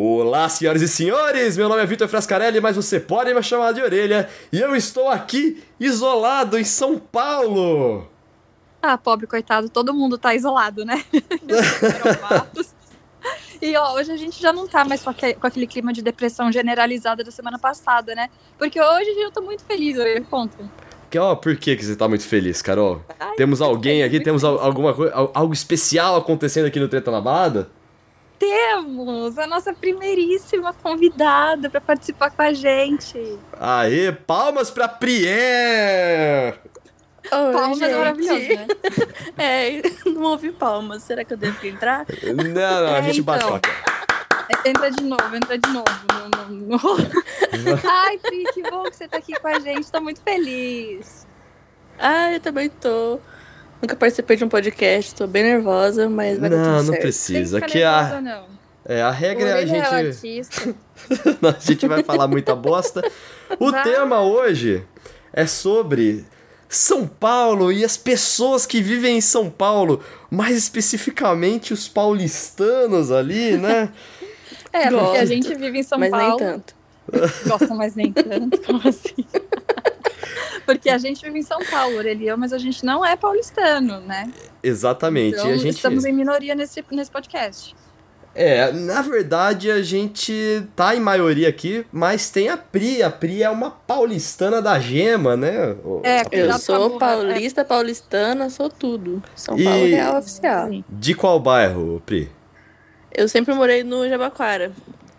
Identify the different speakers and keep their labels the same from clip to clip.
Speaker 1: Olá, senhoras e senhores! Meu nome é Vitor Frascarelli, mas você pode me chamar de orelha e eu estou aqui isolado em São Paulo!
Speaker 2: Ah, pobre coitado, todo mundo tá isolado, né? e ó, hoje a gente já não tá mais com, aquele, com aquele clima de depressão generalizada da semana passada, né? Porque hoje eu tô muito feliz, eu conto.
Speaker 1: Que, ó, por que, que você tá muito feliz, Carol? Ai, temos alguém aqui, temos feliz. alguma coisa, algo especial acontecendo aqui no Treta na Balada?
Speaker 2: Temos a nossa primeiríssima convidada para participar com a gente.
Speaker 1: Aê, palmas pra Prier!
Speaker 2: Oi, palmas gente. maravilhoso, né?
Speaker 3: É, não ouvi palmas. Será que eu devo entrar?
Speaker 1: Não, não, a gente então. bate
Speaker 2: Entra de novo, entra de novo. No, no, no... Ai, Pri, que bom que você tá aqui com a gente. Tô muito feliz.
Speaker 3: Ai, eu também tô. Nunca participei de um podcast, tô bem nervosa, mas vai
Speaker 1: não,
Speaker 3: dar tudo
Speaker 1: Não,
Speaker 3: não
Speaker 1: precisa. Aqui nervosa, a... não. É, a regra é a gente. a gente vai falar muita bosta. O vai. tema hoje é sobre São Paulo e as pessoas que vivem em São Paulo, mais especificamente os paulistanos ali, né?
Speaker 2: é, Gosto, porque a gente vive em São
Speaker 3: mas
Speaker 2: Paulo.
Speaker 3: Mas nem tanto.
Speaker 2: Gosta, mas nem tanto. Como assim? Porque a gente vive em São Paulo, Aurelião, mas a gente não é paulistano, né?
Speaker 1: Exatamente.
Speaker 2: Então,
Speaker 1: a gente...
Speaker 2: estamos em minoria nesse, nesse podcast.
Speaker 1: É, na verdade a gente tá em maioria aqui, mas tem a Pri. A Pri é uma paulistana da gema, né?
Speaker 3: É, eu sou paulista, paulistana, sou tudo. São e... Paulo Real Oficial.
Speaker 1: De qual bairro, Pri?
Speaker 3: Eu sempre morei no Jabaquara.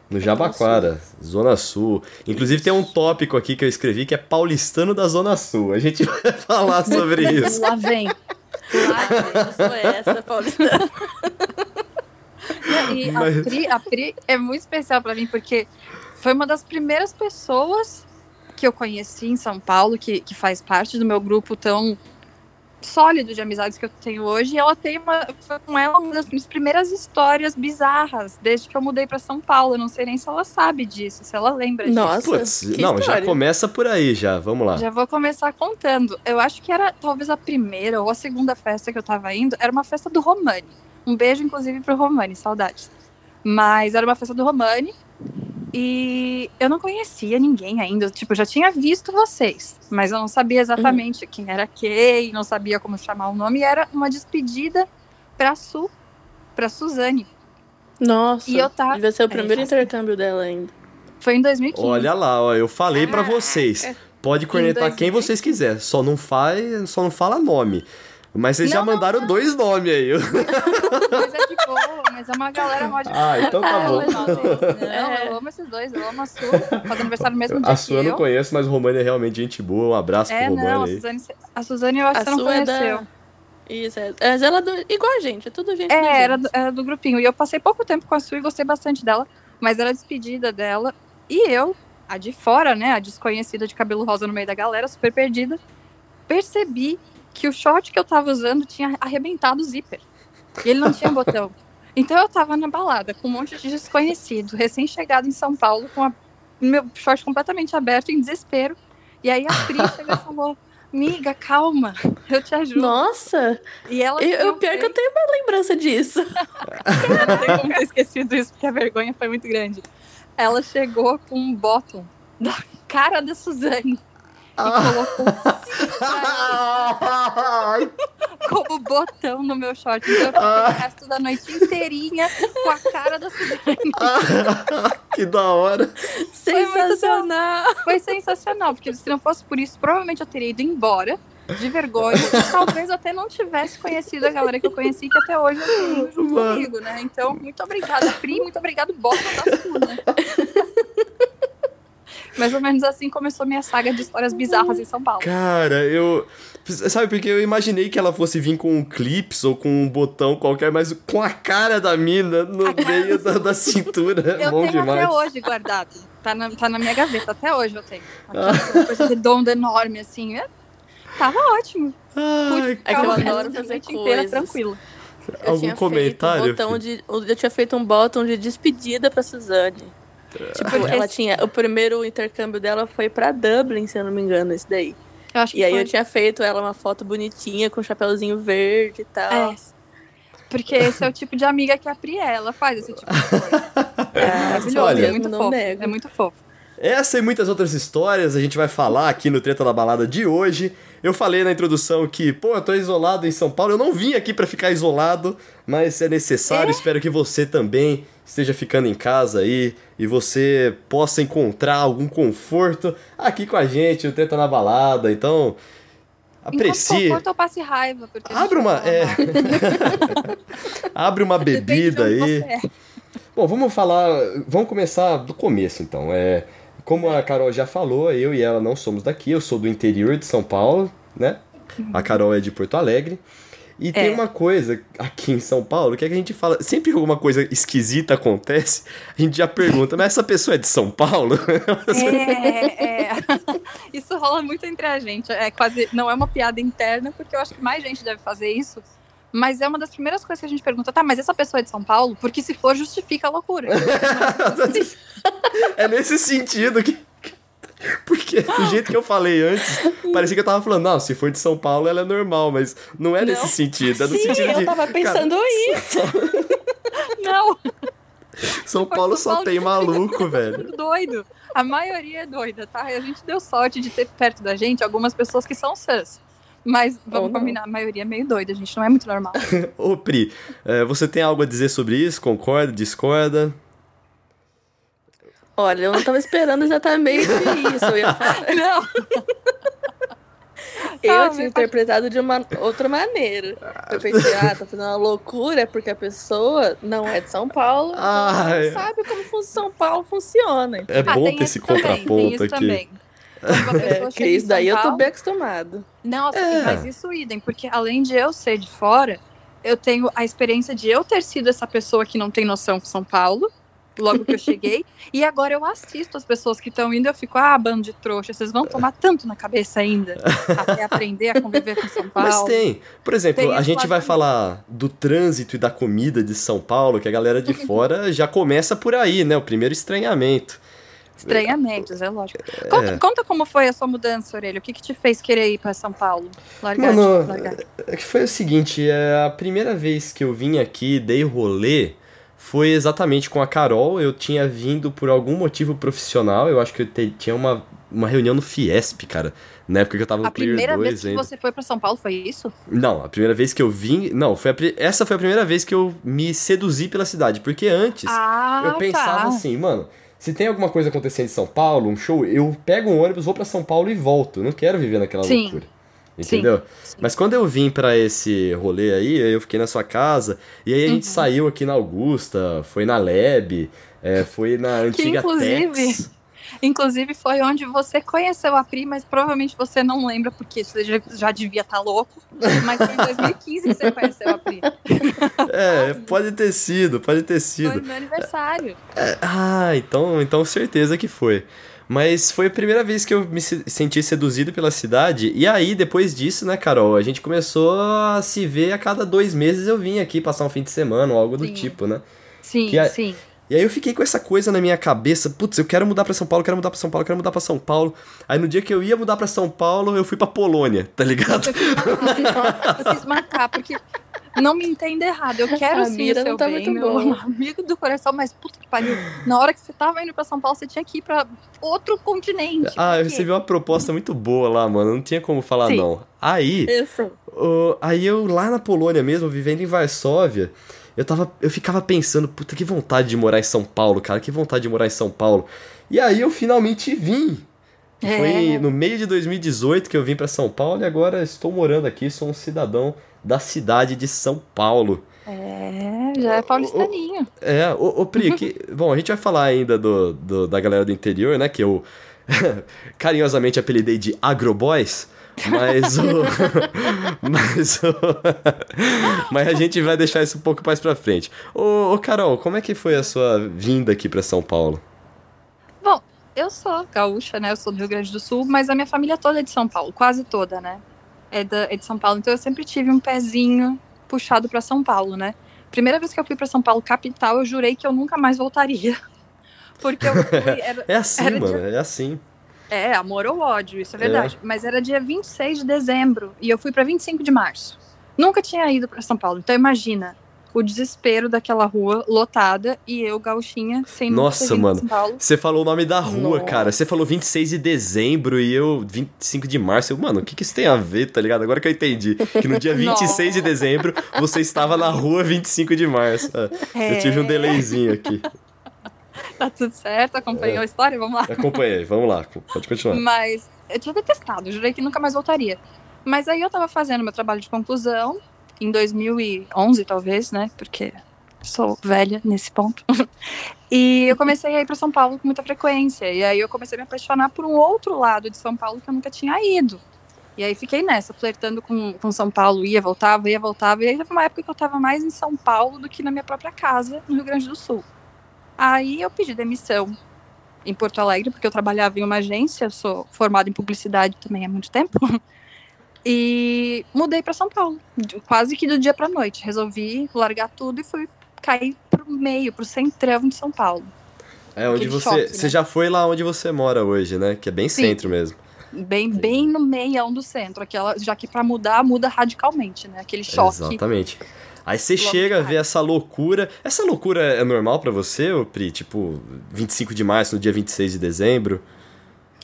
Speaker 1: No Jabaquara, Zona Sul. Inclusive tem um tópico aqui que eu escrevi que é paulistano da Zona Sul. A gente vai falar sobre isso.
Speaker 2: Lá vem. Lá vem, eu sou essa, paulistana. E Mas... a, Pri, a Pri é muito especial para mim porque foi uma das primeiras pessoas que eu conheci em São Paulo, que, que faz parte do meu grupo tão sólido de amizades que eu tenho hoje. E ela tem uma. Foi com ela uma das primeiras histórias bizarras desde que eu mudei para São Paulo. Eu não sei nem se ela sabe disso, se ela lembra disso.
Speaker 3: Nossa.
Speaker 1: Puts, não, história. já começa por aí, já. Vamos lá.
Speaker 2: Já vou começar contando. Eu acho que era talvez a primeira ou a segunda festa que eu tava indo. Era uma festa do Romani. Um beijo, inclusive, pro Romani, saudades. Mas era uma festa do Romani. E eu não conhecia ninguém ainda. Tipo, eu já tinha visto vocês, mas eu não sabia exatamente uhum. quem era quem, não sabia como chamar o nome. E era uma despedida pra Su, pra Suzane.
Speaker 3: Nossa, e eu tava... devia ser o primeiro é, intercâmbio dela ainda.
Speaker 2: Foi em 2015.
Speaker 1: Olha lá, ó, eu falei para vocês. Pode cornetar quem vocês quiser, só não faz, só não fala nome. Mas vocês não, já mandaram não, não. dois nomes aí.
Speaker 2: Mas é de boa, mas é uma galera mó de
Speaker 1: Ah, então tá bom.
Speaker 2: Não, eu amo esses dois, eu amo a Su. Faz aniversário no mesmo dia.
Speaker 1: A Su eu não conheço, mas o Romani é realmente gente boa. Um abraço
Speaker 2: é,
Speaker 1: pro Romani
Speaker 2: não,
Speaker 1: aí. A
Speaker 2: Suzane, a Suzane eu acho a que você não conheceu. É da...
Speaker 3: Isso, é. Mas ela é do... igual a gente, é tudo gente.
Speaker 2: É, era do, era do grupinho. E eu passei pouco tempo com a Su e gostei bastante dela. Mas era a despedida dela. E eu, a de fora, né, a desconhecida de cabelo rosa no meio da galera, super perdida, percebi que o short que eu tava usando tinha arrebentado o zíper. E ele não tinha botão. Então eu tava na balada com um monte de desconhecido, recém-chegado em São Paulo, com a, meu short completamente aberto, em desespero. E aí a Pri chegou e falou: Miga, calma, eu te ajudo.
Speaker 3: Nossa!
Speaker 2: E ela.
Speaker 3: Eu, pior que eu tenho uma lembrança disso.
Speaker 2: não tem como ter esquecido isso, porque a vergonha foi muito grande. Ela chegou com um bottom da cara da Suzane e colocou como botão no meu short. Então eu fiquei o resto da noite inteirinha com a cara da Suzane.
Speaker 1: que da hora.
Speaker 2: Sensacional. Foi, foi sensacional, porque se não fosse por isso, provavelmente eu teria ido embora de vergonha. E talvez até não tivesse conhecido a galera que eu conheci, que até hoje eu tenho junto Mano. comigo, né? Então, muito obrigada, Pri, muito obrigado, Bota da Sua, né? Mais ou menos assim começou minha saga de histórias bizarras em São Paulo.
Speaker 1: Cara, eu. Sabe, porque eu imaginei que ela fosse vir com um clips ou com um botão qualquer, mas com a cara da mina no meio da, da, cintura.
Speaker 2: Eu
Speaker 1: Bom
Speaker 2: tenho
Speaker 1: demais.
Speaker 2: até hoje guardado. Tá na, tá na minha gaveta, até hoje eu tenho. Aqui, uma coisa redonda, enorme, assim. É, tava ótimo.
Speaker 3: Ai, Pude é que eu adoro fazer coisas. inteira
Speaker 2: tranquila.
Speaker 3: Eu
Speaker 1: Algum comentário?
Speaker 3: Um de, eu tinha feito um botão de despedida pra Suzane. Tipo, ela tinha. O primeiro intercâmbio dela foi pra Dublin, se eu não me engano, esse daí.
Speaker 2: Eu acho
Speaker 3: e aí
Speaker 2: foi.
Speaker 3: eu tinha feito ela uma foto bonitinha com um chapéuzinho verde e tal.
Speaker 2: É. Porque esse é o tipo de amiga que a Pri é, ela faz esse tipo de coisa. É, Olha, é muito fofo. É muito fofo.
Speaker 1: Essa e muitas outras histórias a gente vai falar aqui no Treta da Balada de hoje. Eu falei na introdução que, pô, eu tô isolado em São Paulo. Eu não vim aqui para ficar isolado, mas é necessário. É? Espero que você também esteja ficando em casa aí e você possa encontrar algum conforto aqui com a gente, o Treta na Balada. Então, aprecie.
Speaker 2: Enquanto ou passe raiva.
Speaker 1: Abre uma, é... Abre uma bebida aí. É. Bom, vamos falar, vamos começar do começo então. É, como a Carol já falou, eu e ela não somos daqui, eu sou do interior de São Paulo, né? A Carol é de Porto Alegre. E é. tem uma coisa aqui em São Paulo que, é que a gente fala, sempre que alguma coisa esquisita acontece, a gente já pergunta, mas essa pessoa é de São Paulo?
Speaker 2: É, é. Isso rola muito entre a gente. É quase, não é uma piada interna, porque eu acho que mais gente deve fazer isso. Mas é uma das primeiras coisas que a gente pergunta, tá, mas essa pessoa é de São Paulo? Porque se for, justifica a loucura.
Speaker 1: é nesse sentido que. Porque do jeito que eu falei antes, parecia que eu tava falando, não, se for de São Paulo, ela é normal, mas não é não. nesse sentido. É no
Speaker 3: Sim,
Speaker 1: sentido
Speaker 3: eu tava pensando cara, isso.
Speaker 2: não.
Speaker 1: São Paulo só Paulo tem maluco, velho.
Speaker 2: Doido. A maioria é doida, tá? A gente deu sorte de ter perto da gente algumas pessoas que são sus. Mas vamos combinar, a maioria é meio doida, a gente não é muito normal.
Speaker 1: Ô, Pri, é, você tem algo a dizer sobre isso? Concorda, discorda?
Speaker 3: Olha, eu não estava esperando exatamente isso. Eu ia falar. Não. Eu ah, tinha interpretado de uma outra maneira. Eu pensei, ah, tá fazendo uma loucura porque a pessoa não é de São Paulo, ah, então é. sabe como São Paulo funciona.
Speaker 1: É ah, bom ter esse contraponto aqui. Também.
Speaker 3: É, que isso daí Paulo, eu tô bem acostumado.
Speaker 2: Não, é. mas isso idem, porque além de eu ser de fora, eu tenho a experiência de eu ter sido essa pessoa que não tem noção com São Paulo, logo que eu cheguei, e agora eu assisto as pessoas que estão indo, eu fico, ah, bando de trouxa, vocês vão tomar tanto na cabeça ainda, até aprender a conviver com São Paulo.
Speaker 1: Mas tem, por exemplo, tem a gente vai falar do trânsito e da comida de São Paulo, que a galera de fora já começa por aí, né, o primeiro estranhamento.
Speaker 2: Estranhamentos, é lógico. Conta, é. conta, como foi a sua mudança, Aurélio. O que, que te fez querer ir para São Paulo? Largar, Mano, largar.
Speaker 1: É que foi o seguinte, é, a primeira vez que eu vim aqui, dei rolê, foi exatamente com a Carol. Eu tinha vindo por algum motivo profissional. Eu acho que eu te, tinha uma, uma reunião no Fiesp, cara. Na época que eu tava no a Player 2 A primeira vez
Speaker 2: que você foi para São Paulo foi isso?
Speaker 1: Não, a primeira vez que eu vim... Não, foi a, essa foi a primeira vez que eu me seduzi pela cidade. Porque antes, ah, eu pensava tá. assim, mano se tem alguma coisa acontecendo em São Paulo, um show, eu pego um ônibus, vou para São Paulo e volto. Eu não quero viver naquela Sim. loucura. Entendeu? Sim. Mas quando eu vim para esse rolê aí, eu fiquei na sua casa, e aí a gente uhum. saiu aqui na Augusta, foi na Leb, é, foi na antiga que, inclusive, Tex.
Speaker 2: Inclusive, foi onde você conheceu a Pri, mas provavelmente você não lembra, porque você já, já devia estar tá louco. Mas foi em 2015 que você conheceu a Pri.
Speaker 1: É, pode ter sido, pode ter sido. Foi
Speaker 2: no meu aniversário.
Speaker 1: É, ah, então, então certeza que foi. Mas foi a primeira vez que eu me senti seduzido pela cidade. E aí, depois disso, né, Carol, a gente começou a se ver a cada dois meses eu vim aqui passar um fim de semana ou algo do tipo, né?
Speaker 2: Sim, a... sim.
Speaker 1: E aí eu fiquei com essa coisa na minha cabeça, putz, eu quero mudar para São Paulo, quero mudar para São Paulo, quero mudar para São Paulo. Aí no dia que eu ia mudar para São Paulo, eu fui para Polônia, tá ligado?
Speaker 2: Eu quis marcar, porque não me entenda errado, eu quero sim o seu tá bem, meu bom. amigo do coração, mas puta que pariu. Na hora que você tava indo para São Paulo, você tinha que ir para outro continente.
Speaker 1: Ah, eu recebi uma proposta muito boa lá, mano, não tinha como falar sim. não. Aí, Isso. Uh, aí eu lá na Polônia mesmo, vivendo em Varsóvia, eu tava. Eu ficava pensando, puta, que vontade de morar em São Paulo, cara, que vontade de morar em São Paulo. E aí eu finalmente vim. É. Foi no meio de 2018 que eu vim para São Paulo e agora estou morando aqui, sou um cidadão da cidade de São Paulo.
Speaker 2: É, já é paulistaninho.
Speaker 1: é, o, o Pri, que, bom, a gente vai falar ainda do, do, da galera do interior, né, que eu carinhosamente apelidei de Agroboys. Mas o. mas o. mas a gente vai deixar isso um pouco mais pra frente. Ô, ô Carol, como é que foi a sua vinda aqui pra São Paulo?
Speaker 2: Bom, eu sou gaúcha, né? Eu sou do Rio Grande do Sul, mas a minha família toda é de São Paulo, quase toda, né? É, da, é de São Paulo. Então eu sempre tive um pezinho puxado para São Paulo, né? Primeira vez que eu fui para São Paulo, capital, eu jurei que eu nunca mais voltaria. Porque eu fui. Era,
Speaker 1: é assim, mano, dia... é assim.
Speaker 2: É, amor ou ódio, isso é verdade. É. Mas era dia 26 de dezembro e eu fui para 25 de março. Nunca tinha ido para São Paulo. Então imagina, o desespero daquela rua lotada e eu, gauchinha, sem
Speaker 1: Nossa, mano. Você falou o nome da rua, Nossa. cara. Você falou 26 de dezembro e eu 25 de março. Eu, mano, o que, que isso tem a ver, tá ligado? Agora que eu entendi. Que no dia 26 de dezembro você estava na rua 25 de março. É. Eu tive um delayzinho aqui.
Speaker 2: Tá tudo certo? Acompanhou é. a história? Vamos lá.
Speaker 1: Acompanhei, vamos lá. Pode continuar.
Speaker 2: Mas eu tinha detestado, jurei que nunca mais voltaria. Mas aí eu tava fazendo meu trabalho de conclusão em 2011, talvez, né? Porque sou velha nesse ponto. e eu comecei a ir para São Paulo com muita frequência. E aí eu comecei a me apaixonar por um outro lado de São Paulo que eu nunca tinha ido. E aí fiquei nessa, flertando com, com São Paulo, ia, voltava, ia, voltava. E aí teve uma época que eu estava mais em São Paulo do que na minha própria casa, no Rio Grande do Sul. Aí eu pedi demissão em Porto Alegre, porque eu trabalhava em uma agência, sou formada em publicidade também há muito tempo. E mudei para São Paulo, quase que do dia para noite. Resolvi largar tudo e fui cair pro meio, pro centrão de São Paulo.
Speaker 1: É onde Aquele você, choque, você né? já foi lá onde você mora hoje, né? Que é bem Sim. centro mesmo.
Speaker 2: Bem, bem no meião do centro, aquela, já que para mudar muda radicalmente, né? Aquele choque.
Speaker 1: Exatamente. Aí você chega a ver essa loucura. Essa loucura é normal para você, Pri? Tipo, 25 de março no dia 26 de dezembro?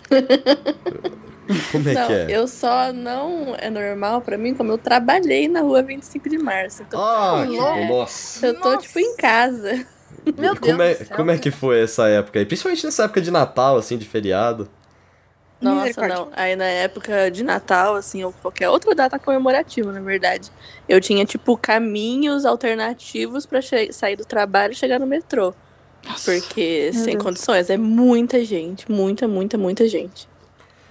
Speaker 1: Como é
Speaker 3: não,
Speaker 1: que é?
Speaker 3: Eu só não é normal pra mim, como eu trabalhei na rua 25 de março.
Speaker 1: Então, ah, que é, nossa.
Speaker 3: Eu tô,
Speaker 1: nossa.
Speaker 3: tipo, em casa.
Speaker 1: Meu como Deus é, Como é que foi essa época aí? Principalmente nessa época de Natal, assim, de feriado.
Speaker 3: Nossa, não. Aí na época de Natal, assim, ou qualquer outra data comemorativa, na verdade, eu tinha, tipo, caminhos alternativos para sair do trabalho e chegar no metrô. Nossa, Porque sem Deus. condições, é muita gente, muita, muita, muita gente.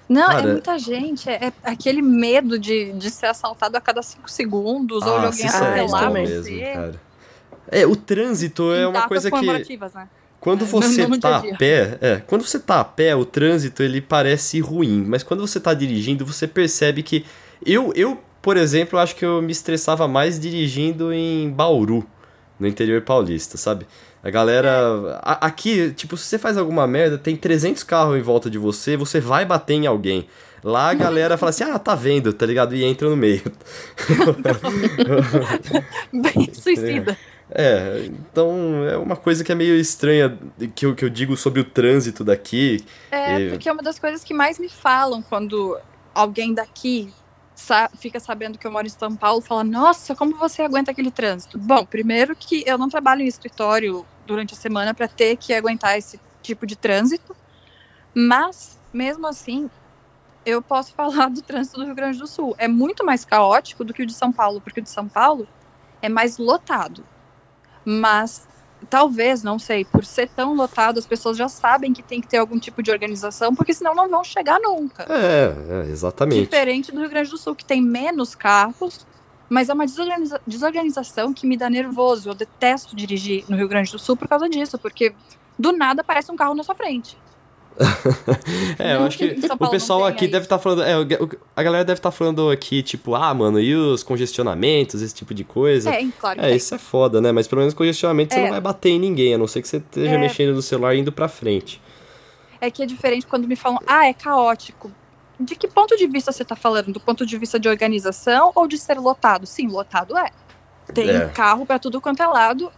Speaker 2: Não, é Cara, é muita gente. É, é, aquele medo de, de ser assaltado a cada cinco segundos ah, ou de alguém atropelar
Speaker 1: é mesmo, cara. É, o trânsito é uma coisa que. Né? Quando você no, no tá a pé, é, quando você tá a pé, o trânsito ele parece ruim, mas quando você tá dirigindo, você percebe que eu, eu, por exemplo, acho que eu me estressava mais dirigindo em Bauru, no interior paulista, sabe? A galera. A, aqui, tipo, se você faz alguma merda, tem 300 carros em volta de você, você vai bater em alguém. Lá a galera fala assim: ah, tá vendo, tá ligado? E entra no meio.
Speaker 2: Bem suicida.
Speaker 1: É, então é uma coisa que é meio estranha que eu, que eu digo sobre o trânsito daqui.
Speaker 2: É, e... porque é uma das coisas que mais me falam quando alguém daqui sa fica sabendo que eu moro em São Paulo, fala: Nossa, como você aguenta aquele trânsito? Bom, primeiro que eu não trabalho em escritório durante a semana para ter que aguentar esse tipo de trânsito. Mas, mesmo assim, eu posso falar do trânsito do Rio Grande do Sul. É muito mais caótico do que o de São Paulo, porque o de São Paulo é mais lotado. Mas talvez, não sei, por ser tão lotado, as pessoas já sabem que tem que ter algum tipo de organização, porque senão não vão chegar nunca.
Speaker 1: É, é exatamente.
Speaker 2: Diferente do Rio Grande do Sul, que tem menos carros, mas é uma desorganiza desorganização que me dá nervoso. Eu detesto dirigir no Rio Grande do Sul por causa disso, porque do nada aparece um carro na sua frente.
Speaker 1: é, eu acho que o pessoal aqui deve estar tá falando. É, a galera deve estar tá falando aqui, tipo, ah, mano, e os congestionamentos, esse tipo de coisa.
Speaker 2: É, claro.
Speaker 1: É, isso é foda, né? Mas pelo menos congestionamento é. você não vai bater em ninguém, a não ser que você esteja é. mexendo no celular e indo pra frente.
Speaker 2: É que é diferente quando me falam, ah, é caótico de que ponto de vista você está falando? Do ponto de vista de organização ou de ser lotado? Sim, lotado é. Tem é. carro para tudo quanto é lado,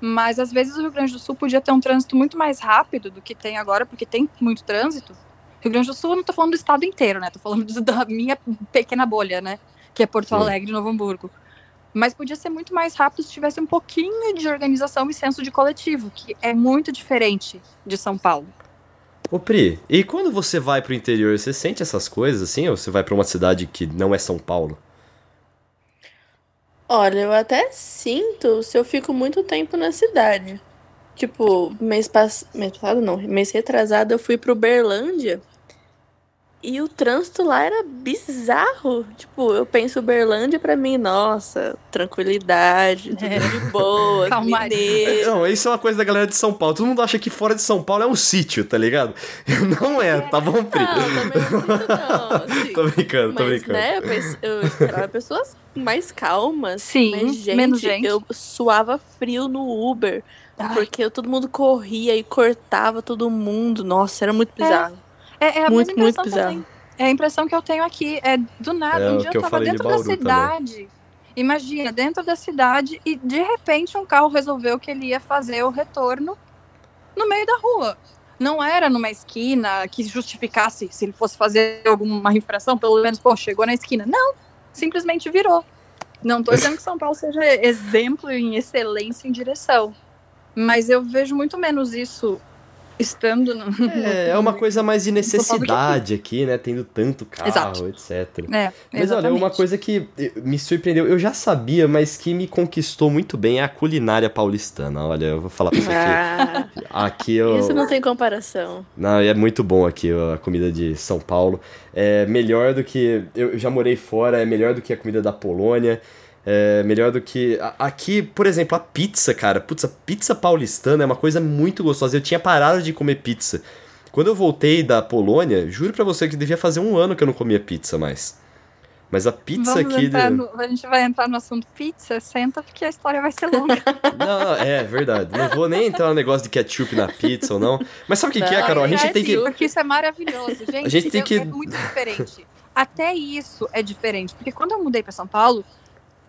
Speaker 2: mas às vezes o Rio Grande do Sul podia ter um trânsito muito mais rápido do que tem agora, porque tem muito trânsito. Rio Grande do Sul, eu não estou falando do estado inteiro, né? Estou falando da minha pequena bolha, né? Que é Porto Sim. Alegre Novo Hamburgo. Mas podia ser muito mais rápido se tivesse um pouquinho de organização e senso de coletivo, que é muito diferente de São Paulo.
Speaker 1: Ô Pri, e quando você vai pro interior, você sente essas coisas assim? Ou você vai para uma cidade que não é São Paulo?
Speaker 3: Olha, eu até sinto se eu fico muito tempo na cidade. Tipo, mês, pass... mês passado não, mês retrasado eu fui pro Berlândia e o trânsito lá era bizarro. Tipo, eu penso Uberlândia pra mim, nossa, tranquilidade, tudo é. de boa, mineiro.
Speaker 1: Não, isso é uma coisa da galera de São Paulo. Todo mundo acha que fora de São Paulo é um sítio, tá ligado? Não é, tá bom, Pri?
Speaker 3: Não, também não, assim.
Speaker 1: tô brincando, tô
Speaker 3: Mas,
Speaker 1: brincando.
Speaker 3: Né, eu esperava pessoas mais calmas.
Speaker 2: Sim,
Speaker 3: mas, gente,
Speaker 2: menos gente.
Speaker 3: Eu suava frio no Uber. Ai. Porque todo mundo corria e cortava todo mundo. Nossa, era muito é. bizarro. É.
Speaker 2: É, é a muito, muito bizarro. É a impressão que eu tenho aqui. É do nada. É, um dia eu, eu tava dentro da cidade. Também. Imagina, dentro da cidade e de repente um carro resolveu que ele ia fazer o retorno no meio da rua. Não era numa esquina que justificasse se ele fosse fazer alguma infração, pelo menos, pô, chegou na esquina. Não, simplesmente virou. Não estou dizendo que São Paulo seja exemplo em excelência em direção, mas eu vejo muito menos isso estando no,
Speaker 1: é, é uma coisa mais de necessidade aqui, né? Tendo tanto carro, Exato. etc.
Speaker 2: É,
Speaker 1: mas olha, uma coisa que me surpreendeu, eu já sabia, mas que me conquistou muito bem é a culinária paulistana. Olha, eu vou falar pra você ah, aqui. aqui eu...
Speaker 3: Isso não tem comparação.
Speaker 1: Não, é muito bom aqui a comida de São Paulo. É melhor do que. Eu já morei fora, é melhor do que a comida da Polônia. É melhor do que. Aqui, por exemplo, a pizza, cara. Putz, a pizza paulistana é uma coisa muito gostosa. Eu tinha parado de comer pizza. Quando eu voltei da Polônia, juro pra você que devia fazer um ano que eu não comia pizza mais. Mas a pizza
Speaker 2: Vamos
Speaker 1: aqui.
Speaker 2: De... No, a gente vai entrar no assunto pizza, senta porque a história vai ser longa.
Speaker 1: não, não, é verdade. Não vou nem entrar no negócio de ketchup na pizza ou não. Mas sabe o que, que é, Carol? A gente é tem que.
Speaker 2: Porque isso é maravilhoso, gente.
Speaker 1: A gente tem que.
Speaker 2: É muito diferente. Até isso é diferente. Porque quando eu mudei para São Paulo,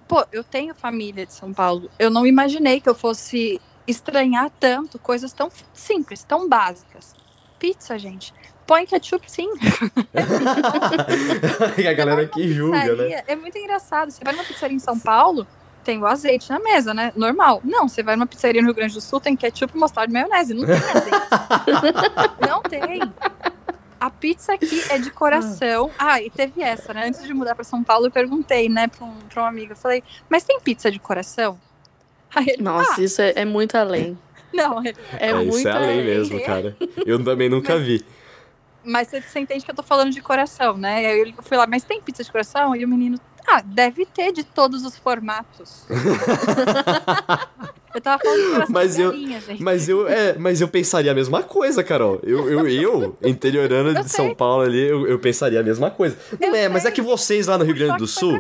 Speaker 2: pô, eu tenho família de São Paulo. Eu não imaginei que eu fosse estranhar tanto coisas tão simples, tão básicas. Pizza, gente. Põe ketchup sim.
Speaker 1: a galera aqui julga, né?
Speaker 2: É muito engraçado. Você vai numa pizzaria em São Paulo, tem o azeite na mesa, né? Normal. Não, você vai numa pizzaria no Rio Grande do Sul, tem ketchup, mostarda e maionese. Não tem azeite. não tem. A pizza aqui é de coração. Ah, e teve essa, né? Antes de mudar para São Paulo, eu perguntei, né, pra um, pra um amigo. Eu falei, mas tem pizza de coração?
Speaker 3: Ele, Nossa, ah, isso é, é, muito além.
Speaker 2: Não,
Speaker 1: é, é, muito isso é além, além mesmo, cara. Eu também nunca mas, vi.
Speaker 2: Mas você, você entende que eu tô falando de coração, né? Aí eu fui lá, mas tem pizza de coração? E o menino, ah, deve ter de todos os formatos. eu tava falando de
Speaker 1: mas eu,
Speaker 2: galinha, gente.
Speaker 1: Mas eu, é, mas eu pensaria a mesma coisa, Carol. Eu, eu, eu interiorana de São Paulo ali, eu, eu pensaria a mesma coisa. Não é, mas é que vocês lá no Rio Grande do Sul.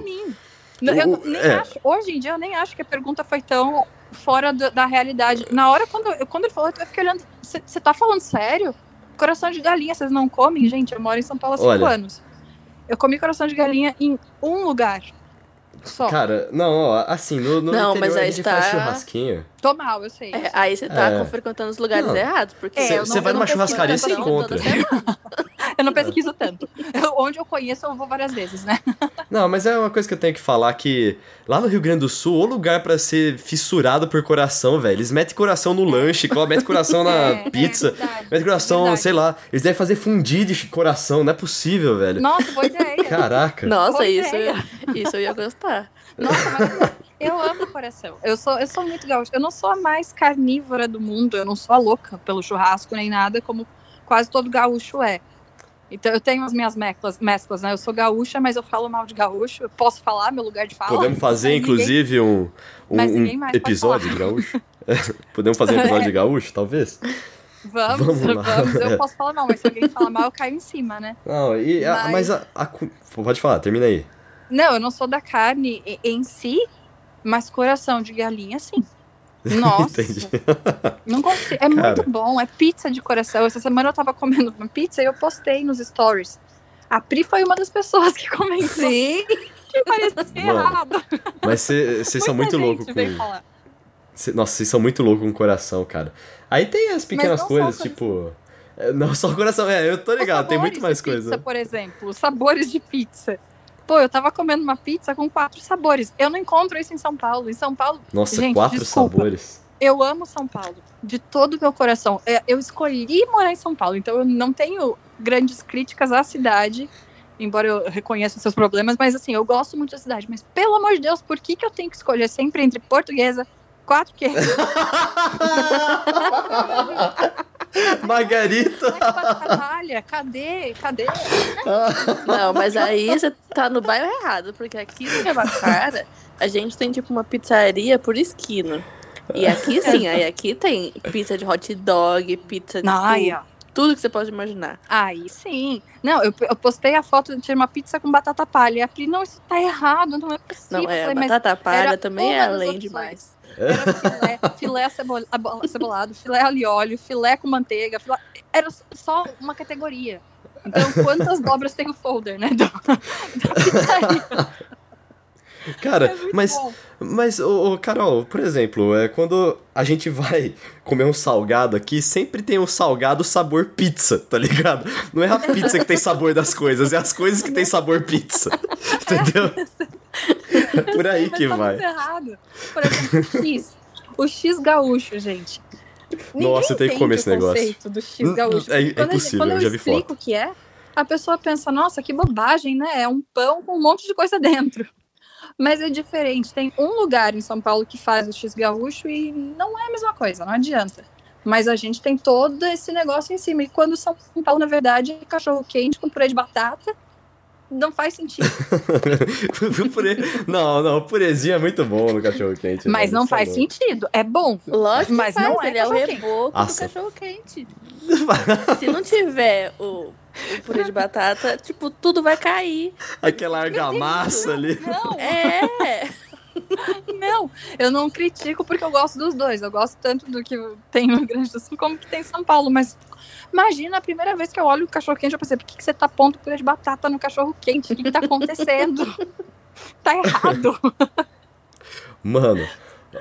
Speaker 2: Eu, eu nem é. acho, hoje em dia eu nem acho que a pergunta foi tão fora do, da realidade. Na hora, quando, eu, quando ele falou, eu fiquei olhando. Você tá falando sério? Coração de galinha, vocês não comem? Gente, eu moro em São Paulo há cinco anos. Eu comi coração de galinha em um lugar. Só.
Speaker 1: Cara, não, ó, assim, no, no
Speaker 3: não,
Speaker 1: interior
Speaker 3: mas aí
Speaker 1: a gente tá... faz churrasquinho.
Speaker 2: Tô mal, eu sei.
Speaker 3: É, aí você tá é. frequentando os lugares não. errados. Porque
Speaker 1: você é, vai numa churrascaria e se encontra.
Speaker 2: eu não pesquiso tanto. Eu, onde eu conheço, eu vou várias vezes, né?
Speaker 1: Não, mas é uma coisa que eu tenho que falar que lá no Rio Grande do Sul, o lugar para ser fissurado por coração, velho. Eles metem coração no lanche, metem coração na é, é pizza, é metem coração, verdade. sei lá. Eles devem fazer fundir de coração, não é possível, velho.
Speaker 2: Nossa, boa ideia.
Speaker 1: Caraca.
Speaker 3: Nossa, boa isso, ideia. isso eu ia gostar.
Speaker 2: Nossa, mas eu amo coração. Eu sou, eu sou muito gaúcha. Eu não sou a mais carnívora do mundo, eu não sou a louca pelo churrasco nem nada, como quase todo gaúcho é. Então eu tenho as minhas mesclas, mesclas, né? Eu sou gaúcha, mas eu falo mal de gaúcho. Eu posso falar meu lugar de fala.
Speaker 1: Podemos fazer, inclusive, um, um, um episódio de gaúcho? Podemos fazer um episódio é. de gaúcho, talvez?
Speaker 2: Vamos, vamos, vamos. Eu posso falar mal, mas se alguém falar mal, eu caio em cima, né?
Speaker 1: Não, e mas, a, mas a, a, pode falar, termina aí.
Speaker 2: Não, eu não sou da carne em si, mas coração de galinha, sim. Nossa. não consigo. É Cara. muito bom. É pizza de coração. Essa semana eu tava comendo uma pizza e eu postei nos stories. A Pri foi uma das pessoas que comentou.
Speaker 3: Sim.
Speaker 2: Que parecia errado.
Speaker 1: Mas vocês são muito loucos com. Cê, nossa, vocês são muito loucos com o coração, cara. Aí tem as pequenas coisas, tipo. É, não só o coração, é, eu tô ligado, tem muito mais coisa.
Speaker 2: Pizza, por exemplo, sabores de pizza. Pô, eu tava comendo uma pizza com quatro sabores. Eu não encontro isso em São Paulo. Em São Paulo.
Speaker 1: Nossa,
Speaker 2: gente,
Speaker 1: quatro
Speaker 2: desculpa,
Speaker 1: sabores.
Speaker 2: Eu amo São Paulo. De todo o meu coração. É, eu escolhi morar em São Paulo, então eu não tenho grandes críticas à cidade. Embora eu reconheça os seus problemas, mas assim, eu gosto muito da cidade. Mas pelo amor de Deus, por que, que eu tenho que escolher sempre entre portuguesa, quatro queijos?
Speaker 1: Margarita.
Speaker 2: Trabalha, cadê? Cadê?
Speaker 3: Não, mas aí você tá no bairro errado, porque aqui no Jabaquara a gente tem tipo uma pizzaria por esquina. E aqui sim, aí aqui tem pizza de hot dog, pizza de Ai, tudo, tudo que você pode imaginar.
Speaker 2: Aí sim. Não, eu, eu postei a foto de uma pizza com batata palha. E a Pri, não, isso tá errado, não é possível.
Speaker 3: Não, é, falei, batata palha também é além demais.
Speaker 2: Era filé, filé cebolado, filé ali óleo, filé com manteiga. Filé... Era só uma categoria. Então, quantas dobras tem o folder, né? Da, da
Speaker 1: Cara, é mas, bom. mas ô, ô, Carol, por exemplo, é quando a gente vai comer um salgado aqui, sempre tem um salgado sabor pizza, tá ligado? Não é a pizza que tem sabor das coisas, é as coisas que tem sabor pizza. Entendeu? É por aí
Speaker 2: sei,
Speaker 1: que tá vai.
Speaker 2: Errado. Por exemplo, o X. O X gaúcho, gente.
Speaker 1: Ninguém Nossa, eu tenho que comer esse negócio.
Speaker 2: do X gaúcho.
Speaker 1: É, é impossível, eu, eu, já vi foto.
Speaker 2: o que é, a pessoa pensa, nossa, que bobagem, né? É um pão com um monte de coisa dentro. Mas é diferente. Tem um lugar em São Paulo que faz o X gaúcho e não é a mesma coisa, não adianta. Mas a gente tem todo esse negócio em cima. E quando São Paulo, na verdade, é cachorro quente com purê de batata, não faz sentido.
Speaker 1: purê... Não, não, o purezinho é muito bom no cachorro quente.
Speaker 2: Mas não faz sentido. É bom.
Speaker 3: Lógico, mas faz, não é, ele é o reboco do cachorro quente. Se não tiver o o purê de batata, tipo, tudo vai cair.
Speaker 1: Aquela argamassa ali.
Speaker 2: Não. É. Não, eu não critico porque eu gosto dos dois. Eu gosto tanto do que tem no Rio Grande do Sul como que tem em São Paulo. Mas imagina a primeira vez que eu olho o cachorro quente, eu pensei, por que, que você tá pondo purê de batata no cachorro quente? O que, que tá acontecendo? tá errado.
Speaker 1: Mano,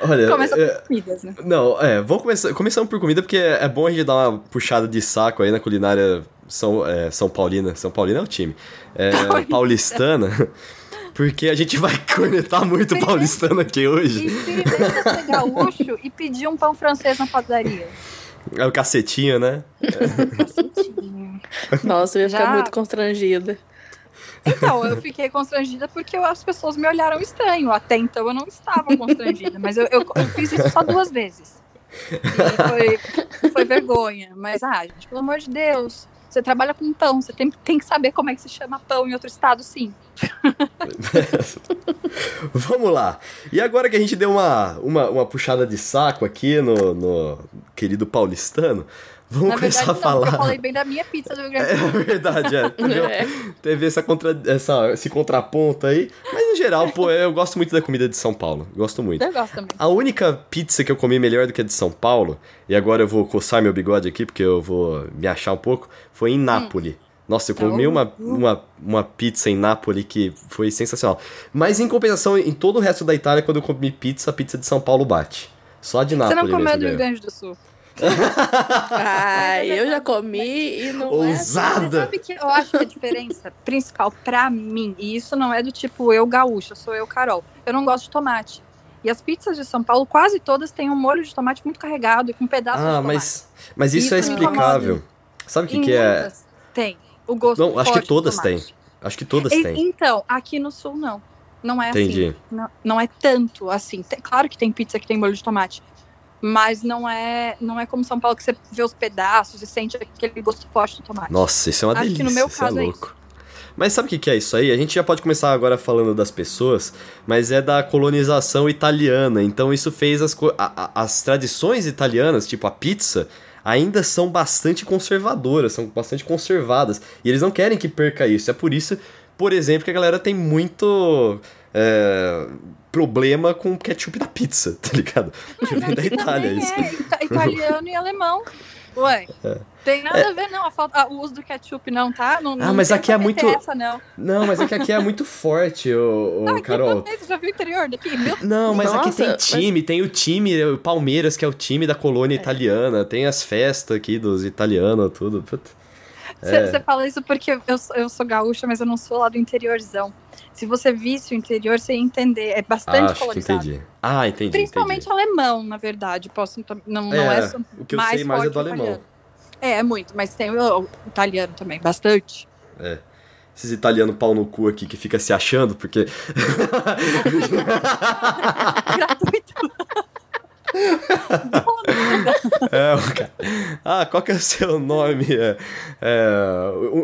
Speaker 1: Olha,
Speaker 2: Começa é, por comidas, né?
Speaker 1: Não, é, vamos começar, começando por comida, porque é bom a gente dar uma puxada de saco aí na culinária São, é, São Paulina. São Paulina é o time. É, paulistana. Porque a gente vai cornetar muito paulistano aqui hoje.
Speaker 2: Experimenta ser gaúcho e pedir um pão francês na padaria.
Speaker 1: É o cacetinho, né?
Speaker 2: É. cacetinho.
Speaker 3: Nossa, eu ia Já... ficar muito constrangida.
Speaker 2: Então, eu fiquei constrangida porque as pessoas me olharam estranho. Até então eu não estava constrangida, mas eu, eu, eu fiz isso só duas vezes. E foi, foi vergonha. Mas, ah, gente, pelo amor de Deus, você trabalha com pão, você tem, tem que saber como é que se chama pão em outro estado, sim.
Speaker 1: Vamos lá. E agora que a gente deu uma, uma, uma puxada de saco aqui no, no querido paulistano, Vamos
Speaker 2: Na
Speaker 1: começar
Speaker 2: verdade,
Speaker 1: a falar.
Speaker 2: Não, eu falei bem da minha pizza do Rio Grande
Speaker 1: do Sul. É verdade, é. é. Teve essa contra, essa, esse contraponto aí. Mas no geral, pô, eu gosto muito da comida de São Paulo. Gosto muito.
Speaker 2: Eu gosto também.
Speaker 1: A única pizza que eu comi melhor do que a de São Paulo, e agora eu vou coçar meu bigode aqui, porque eu vou me achar um pouco, foi em Nápoles. Hum. Nossa, eu comi uma, uma, uma pizza em Nápoles que foi sensacional. Mas em compensação, em todo o resto da Itália, quando eu comi pizza, a pizza de São Paulo bate. Só de Nápoles.
Speaker 2: Você não comeu do Rio Grande do Sul?
Speaker 3: Ah, eu já comi e não
Speaker 1: Ousada.
Speaker 2: é assim. Você sabe que eu acho que a diferença principal para mim, e isso não é do tipo eu gaúcha, sou eu Carol. Eu não gosto de tomate. E as pizzas de São Paulo, quase todas têm um molho de tomate muito carregado e com pedaços ah, de tomate.
Speaker 1: Mas, mas isso, isso é explicável. Sabe o que, que é?
Speaker 2: Tem. O gosto
Speaker 1: Não, acho que todas têm. Acho que todas
Speaker 2: e,
Speaker 1: têm.
Speaker 2: Então, aqui no sul não. Não é
Speaker 1: Entendi.
Speaker 2: assim. Não, não é tanto assim. Tem, claro que tem pizza que tem molho de tomate mas não é não é como São Paulo que você vê os pedaços e sente aquele gosto forte do tomate.
Speaker 1: Nossa, isso é uma
Speaker 2: Acho
Speaker 1: delícia.
Speaker 2: que no meu
Speaker 1: é
Speaker 2: caso
Speaker 1: é louco. É mas sabe o que, que é isso aí? A gente já pode começar agora falando das pessoas, mas é da colonização italiana. Então isso fez as, a, as tradições italianas, tipo a pizza, ainda são bastante conservadoras, são bastante conservadas. E eles não querem que perca isso. É por isso, por exemplo, que a galera tem muito. É, problema com o ketchup da pizza, tá ligado?
Speaker 2: Porque vem da Itália isso. É, italiano e alemão. Ué, é. tem nada é. a ver, não. A falta, o uso do ketchup não, tá? Não,
Speaker 1: ah, mas aqui é muito.
Speaker 2: Essa, não.
Speaker 1: não, mas é que aqui é muito forte, o, o não, Carol.
Speaker 2: Você já viu o interior daqui? Meu...
Speaker 1: Não, mas Nossa, aqui tem time, mas... tem o time, o Palmeiras, que é o time da colônia é. italiana, tem as festas aqui dos italianos, tudo.
Speaker 2: Você é. fala isso porque eu, eu sou gaúcha, mas eu não sou lá do interiorzão. Se você visse o interior, você ia entender. É bastante
Speaker 1: Acho colorizado. entendi. Ah, entendi.
Speaker 2: Principalmente
Speaker 1: entendi.
Speaker 2: alemão, na verdade. Posso, não, é, não é só
Speaker 1: o que eu
Speaker 2: mais
Speaker 1: sei mais é do alemão. Italiano.
Speaker 2: É, é muito, mas tem o, o italiano também, bastante.
Speaker 1: É esses italianos pau no cu aqui que fica se achando, porque.
Speaker 2: Gratuito.
Speaker 1: É, ah, qual que é o seu nome? É, é,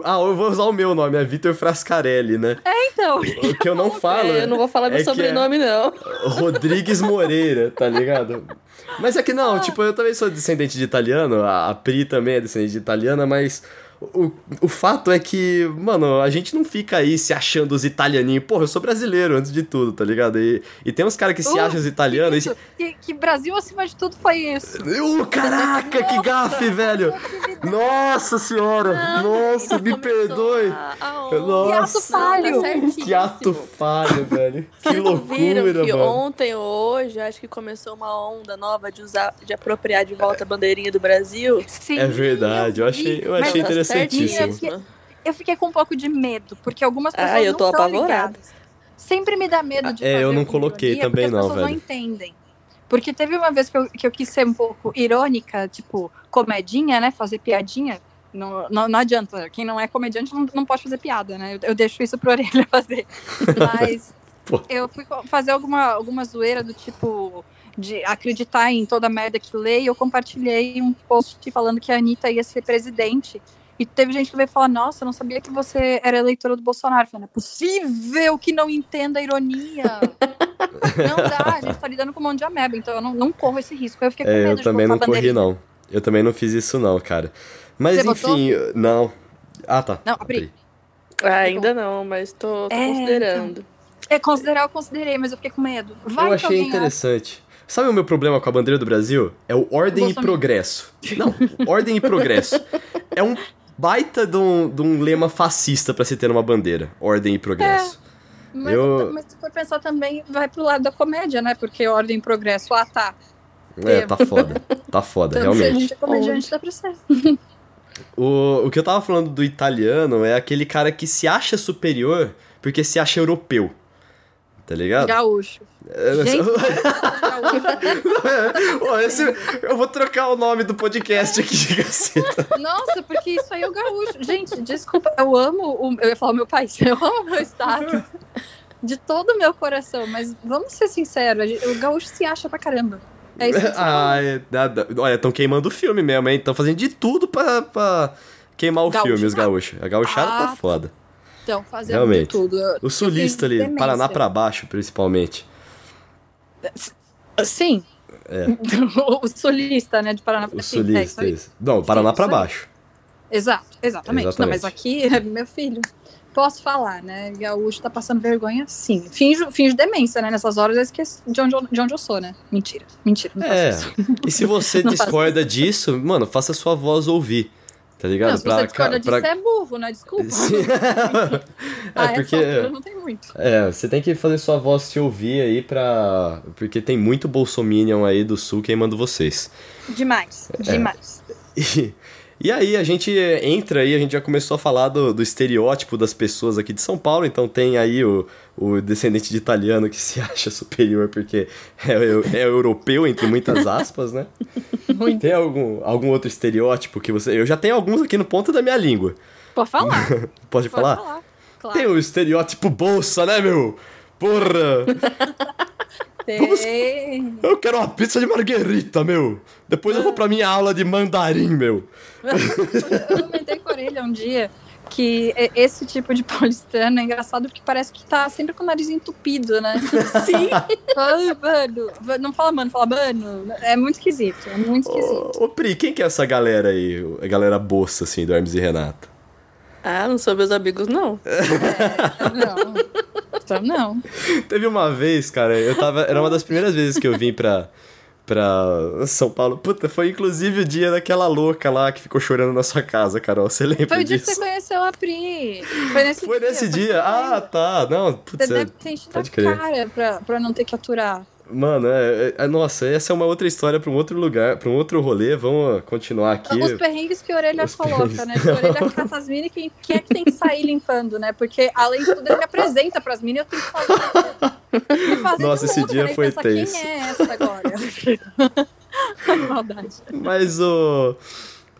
Speaker 1: ah, eu vou usar o meu nome, é Vitor Frascarelli, né?
Speaker 2: É, então.
Speaker 1: O que eu não falo.
Speaker 3: É, eu não vou falar meu é sobrenome, não.
Speaker 1: Rodrigues Moreira, tá ligado? Mas é que não, ah. tipo, eu também sou descendente de italiano, a Pri também é descendente de italiana, mas o, o fato é que, mano, a gente não fica aí se achando os italianinhos. Porra, eu sou brasileiro antes de tudo, tá ligado? E, e tem uns caras que se uh, acham os italianos.
Speaker 2: Que, e... que, que, Brasil acima de tudo foi isso?
Speaker 1: Uh, caraca, que gafe, velho! Nossa senhora! Não, Nossa, me perdoe! A, a Nossa, que
Speaker 2: ato falho!
Speaker 1: Que ato falho, velho! Que loucura, viram que
Speaker 3: mano. ontem ou hoje, acho que começou uma onda nova de usar, de apropriar de volta a bandeirinha do Brasil.
Speaker 1: Sim, é verdade, eu achei, eu achei tá interessantíssimo.
Speaker 2: Eu fiquei, eu fiquei, com um pouco de medo, porque algumas pessoas ah, eu tô não apavorada. Sempre me dá medo de
Speaker 1: É, eu não coloquei também não, velho. As pessoas
Speaker 2: não entendem. Porque teve uma vez que eu, que eu quis ser um pouco irônica, tipo, comedinha, né? Fazer piadinha. Não, não, não adianta. Quem não é comediante não, não pode fazer piada, né? Eu, eu deixo isso pro orelha fazer. Mas eu fui fazer alguma, alguma zoeira do tipo de acreditar em toda a merda que e eu compartilhei um post falando que a Anitta ia ser presidente. E teve gente que veio falar, nossa, eu não sabia que você era eleitora do Bolsonaro. Eu falei, não é possível que não entenda a ironia. não dá, a gente tá lidando com um monte de ameba, então eu não, não corro esse risco. Eu fiquei com é,
Speaker 1: medo
Speaker 2: Eu
Speaker 1: também não corri, não. Eu também não fiz isso, não, cara. Mas você enfim, botou? não. Ah, tá.
Speaker 2: Não, abri.
Speaker 3: Ah, ainda não, mas tô, tô é, considerando. Então.
Speaker 2: É, considerar eu considerei, mas eu fiquei com medo. Vai
Speaker 1: eu achei interessante. Sabe o meu problema com a bandeira do Brasil? É o ordem e progresso. Não, ordem e progresso. É um baita de um, de um lema fascista para se ter uma bandeira. Ordem e progresso.
Speaker 2: É, mas, eu... mas se for pensar também, vai pro lado da comédia, né? Porque ordem e progresso, ah tá.
Speaker 1: É, tá foda. Tá foda, então, realmente. Se a
Speaker 2: gente é comediante, dá pra ser.
Speaker 1: O, o que eu tava falando do italiano é aquele cara que se acha superior porque se acha europeu. Tá ligado?
Speaker 2: Gaúcho. É, Gente,
Speaker 1: esse, eu vou trocar o nome do podcast aqui caceta.
Speaker 2: Nossa, porque isso aí é o gaúcho. Gente, desculpa, eu amo o. Eu ia falar o meu país, eu amo o meu estado. De todo o meu coração, mas vamos ser sinceros, o gaúcho se acha pra caramba. É isso que
Speaker 1: ah, é, Olha, estão queimando o filme mesmo, hein? Estão fazendo de tudo pra, pra queimar o gaúcho, filme, os gaúchos. A gauchada tá ah, tá foda.
Speaker 2: Estão fazendo Realmente. de tudo.
Speaker 1: O sulista ali. Paraná pra baixo, principalmente.
Speaker 2: Sim. É. o sulista, né, de Paraná
Speaker 1: pra baixo. O sulista, é, isso. Não, Paraná pra baixo.
Speaker 2: Exato, exatamente. exatamente. Não, mas aqui, meu filho, posso falar, né? Gaúcho tá passando vergonha, sim. Finjo, finjo demência, né? Nessas horas eu esqueço de onde, eu, de onde eu sou, né? Mentira, mentira.
Speaker 1: é. E se você discorda disso, mano, faça sua voz ouvir. Tá ligado? Não,
Speaker 2: se pra, você discorda pra... disso, é burro, né? Desculpa. é, ah, porque... Altura, não tem muito.
Speaker 1: É, você tem que fazer sua voz se ouvir aí pra... Porque tem muito bolsominion aí do sul queimando vocês.
Speaker 2: Demais, é. demais.
Speaker 1: E, e aí a gente entra aí, a gente já começou a falar do, do estereótipo das pessoas aqui de São Paulo, então tem aí o, o descendente de italiano que se acha superior porque é, é, é europeu, entre muitas aspas, né? Muito. Tem algum, algum outro estereótipo que você. Eu já tenho alguns aqui no ponto da minha língua.
Speaker 2: Pode falar.
Speaker 1: Pode,
Speaker 2: Pode
Speaker 1: falar?
Speaker 2: falar. Claro.
Speaker 1: Tem o estereótipo bolsa, né, meu? Porra! Vamos... Eu quero uma pizza de marguerita, meu. Depois eu vou pra minha aula de mandarim, meu.
Speaker 2: eu comentei com a orelha um dia que esse tipo de paulistano é engraçado porque parece que tá sempre com o nariz entupido, né?
Speaker 3: Sim.
Speaker 2: Ai, mano. Não fala mano, fala mano. É muito esquisito, é muito esquisito.
Speaker 1: Ô, ô Pri, quem que é essa galera aí? A galera boça, assim, do Hermes e Renato?
Speaker 3: Ah, não sou meus amigos, não.
Speaker 2: É, não. Então, não.
Speaker 1: Teve uma vez, cara, eu tava. Era uma das primeiras vezes que eu vim pra, pra São Paulo. Puta, foi inclusive o dia daquela louca lá que ficou chorando na sua casa, Carol. Você lembra
Speaker 2: Foi o
Speaker 1: dia
Speaker 2: que você conheceu a Pri. Foi nesse
Speaker 1: foi dia. Nesse dia? Ah, tá. Não, putz,
Speaker 2: Você deve ter enchido a cara pra, pra não ter que aturar.
Speaker 1: Mano, é, é, é, nossa, essa é uma outra história para um outro lugar, para um outro rolê. Vamos continuar aqui.
Speaker 2: Os perrengues que a orelha Os coloca, perrengues. né? Que a orelha as minas quem, quem é que tem que sair limpando, né? Porque, além de tudo, ele me apresenta pras minas eu tenho que fazer. fazer
Speaker 1: nossa, esse dia foi tenso.
Speaker 2: Quem é essa agora? Maldade.
Speaker 1: Mas o.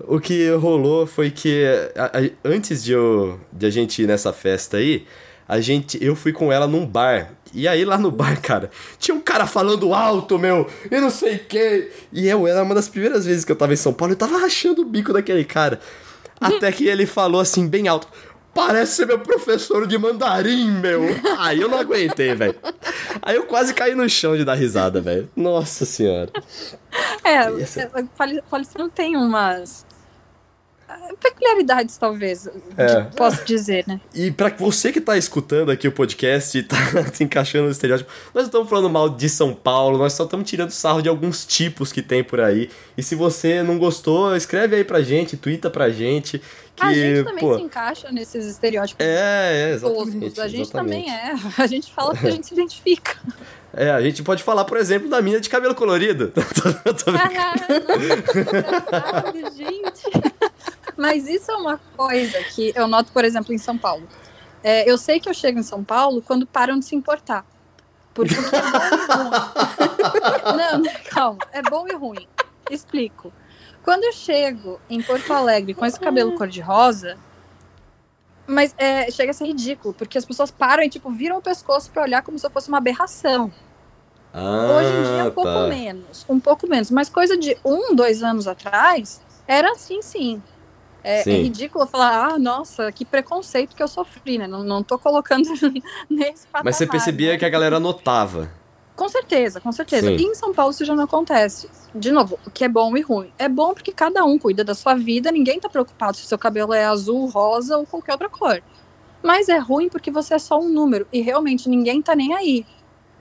Speaker 1: O que rolou foi que a, a, antes de, eu, de a gente ir nessa festa aí, a gente, eu fui com ela num bar. E aí lá no bar, cara, tinha um cara falando alto, meu, e não sei o que. E eu, era uma das primeiras vezes que eu tava em São Paulo, eu tava rachando o bico daquele cara. Até que ele falou assim, bem alto. Parece ser meu professor de mandarim, meu. Aí eu não aguentei, velho. Aí eu quase caí no chão de dar risada, velho. Nossa senhora.
Speaker 2: É, essa... É, não tem umas peculiaridades, talvez, é. posso dizer, né?
Speaker 1: E para você que tá escutando aqui o podcast e tá se encaixando no estereótipo, nós não estamos falando mal de São Paulo, nós só estamos tirando sarro de alguns tipos que tem por aí. E se você não gostou, escreve aí pra gente, twitta pra gente. Que,
Speaker 2: a gente também pô, se encaixa nesses estereótipos.
Speaker 1: É, é exatamente.
Speaker 2: A gente
Speaker 1: exatamente.
Speaker 2: também é. A gente fala que a gente se identifica.
Speaker 1: É, a gente pode falar, por exemplo, da mina de cabelo colorido.
Speaker 2: ah, gente. Mas isso é uma coisa que eu noto, por exemplo, em São Paulo. É, eu sei que eu chego em São Paulo quando param de se importar. Porque é bom e ruim. Não, calma. É bom e ruim. Explico. Quando eu chego em Porto Alegre com esse cabelo cor-de-rosa, mas é, chega a ser ridículo, porque as pessoas param e, tipo, viram o pescoço para olhar como se eu fosse uma aberração.
Speaker 1: Ah,
Speaker 2: Hoje em dia é um pouco
Speaker 1: tá.
Speaker 2: menos, um pouco menos. Mas coisa de um, dois anos atrás, era assim, sim. É, é, ridículo falar, ah, nossa, que preconceito que eu sofri, né? Não, não tô colocando nesse patamar.
Speaker 1: Mas você percebia
Speaker 2: né?
Speaker 1: que a galera notava.
Speaker 2: Com certeza, com certeza.
Speaker 1: Sim.
Speaker 2: E em São Paulo isso já não acontece. De novo, o que é bom e ruim. É bom porque cada um cuida da sua vida, ninguém tá preocupado se seu cabelo é azul, rosa ou qualquer outra cor. Mas é ruim porque você é só um número e realmente ninguém tá nem aí.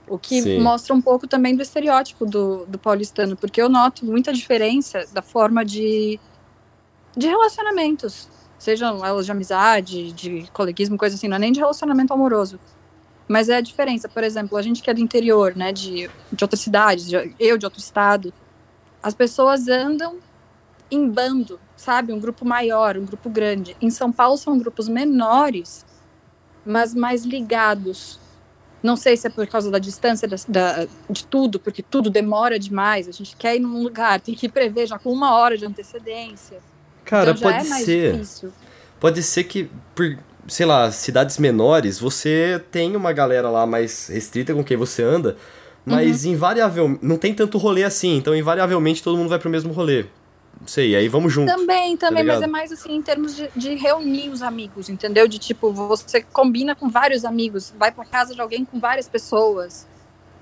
Speaker 2: O que
Speaker 1: Sim.
Speaker 2: mostra um pouco também do estereótipo do, do paulistano, porque eu noto muita diferença da forma de, de relacionamentos. Sejam elas de amizade, de coleguismo, coisa assim, não é nem de relacionamento amoroso. Mas é a diferença, por exemplo, a gente que é do interior, né, de, de outra cidade, de- eu de outro estado, as pessoas andam em bando, sabe? Um grupo maior, um grupo grande. Em São Paulo são grupos menores, mas mais ligados. Não sei se é por causa da distância da, da- de tudo, porque tudo demora demais. A gente quer ir num lugar, tem que prever já com uma hora de antecedência.
Speaker 1: Cara,
Speaker 2: então
Speaker 1: pode
Speaker 2: é
Speaker 1: ser.
Speaker 2: difícil.
Speaker 1: Pode ser que, por, sei lá, cidades menores, você tem uma galera lá mais restrita com quem você anda, mas
Speaker 2: Uhum.
Speaker 1: invariavelmente. Não tem tanto rolê assim, então invariavelmente todo mundo vai pro mesmo rolê. Não sei, aí vamos junto.
Speaker 2: Também, também, mas
Speaker 1: ligado?
Speaker 2: é mais assim em termos de, de reunir os amigos, entendeu? De tipo, você combina com vários amigos, vai pra casa de alguém com várias pessoas.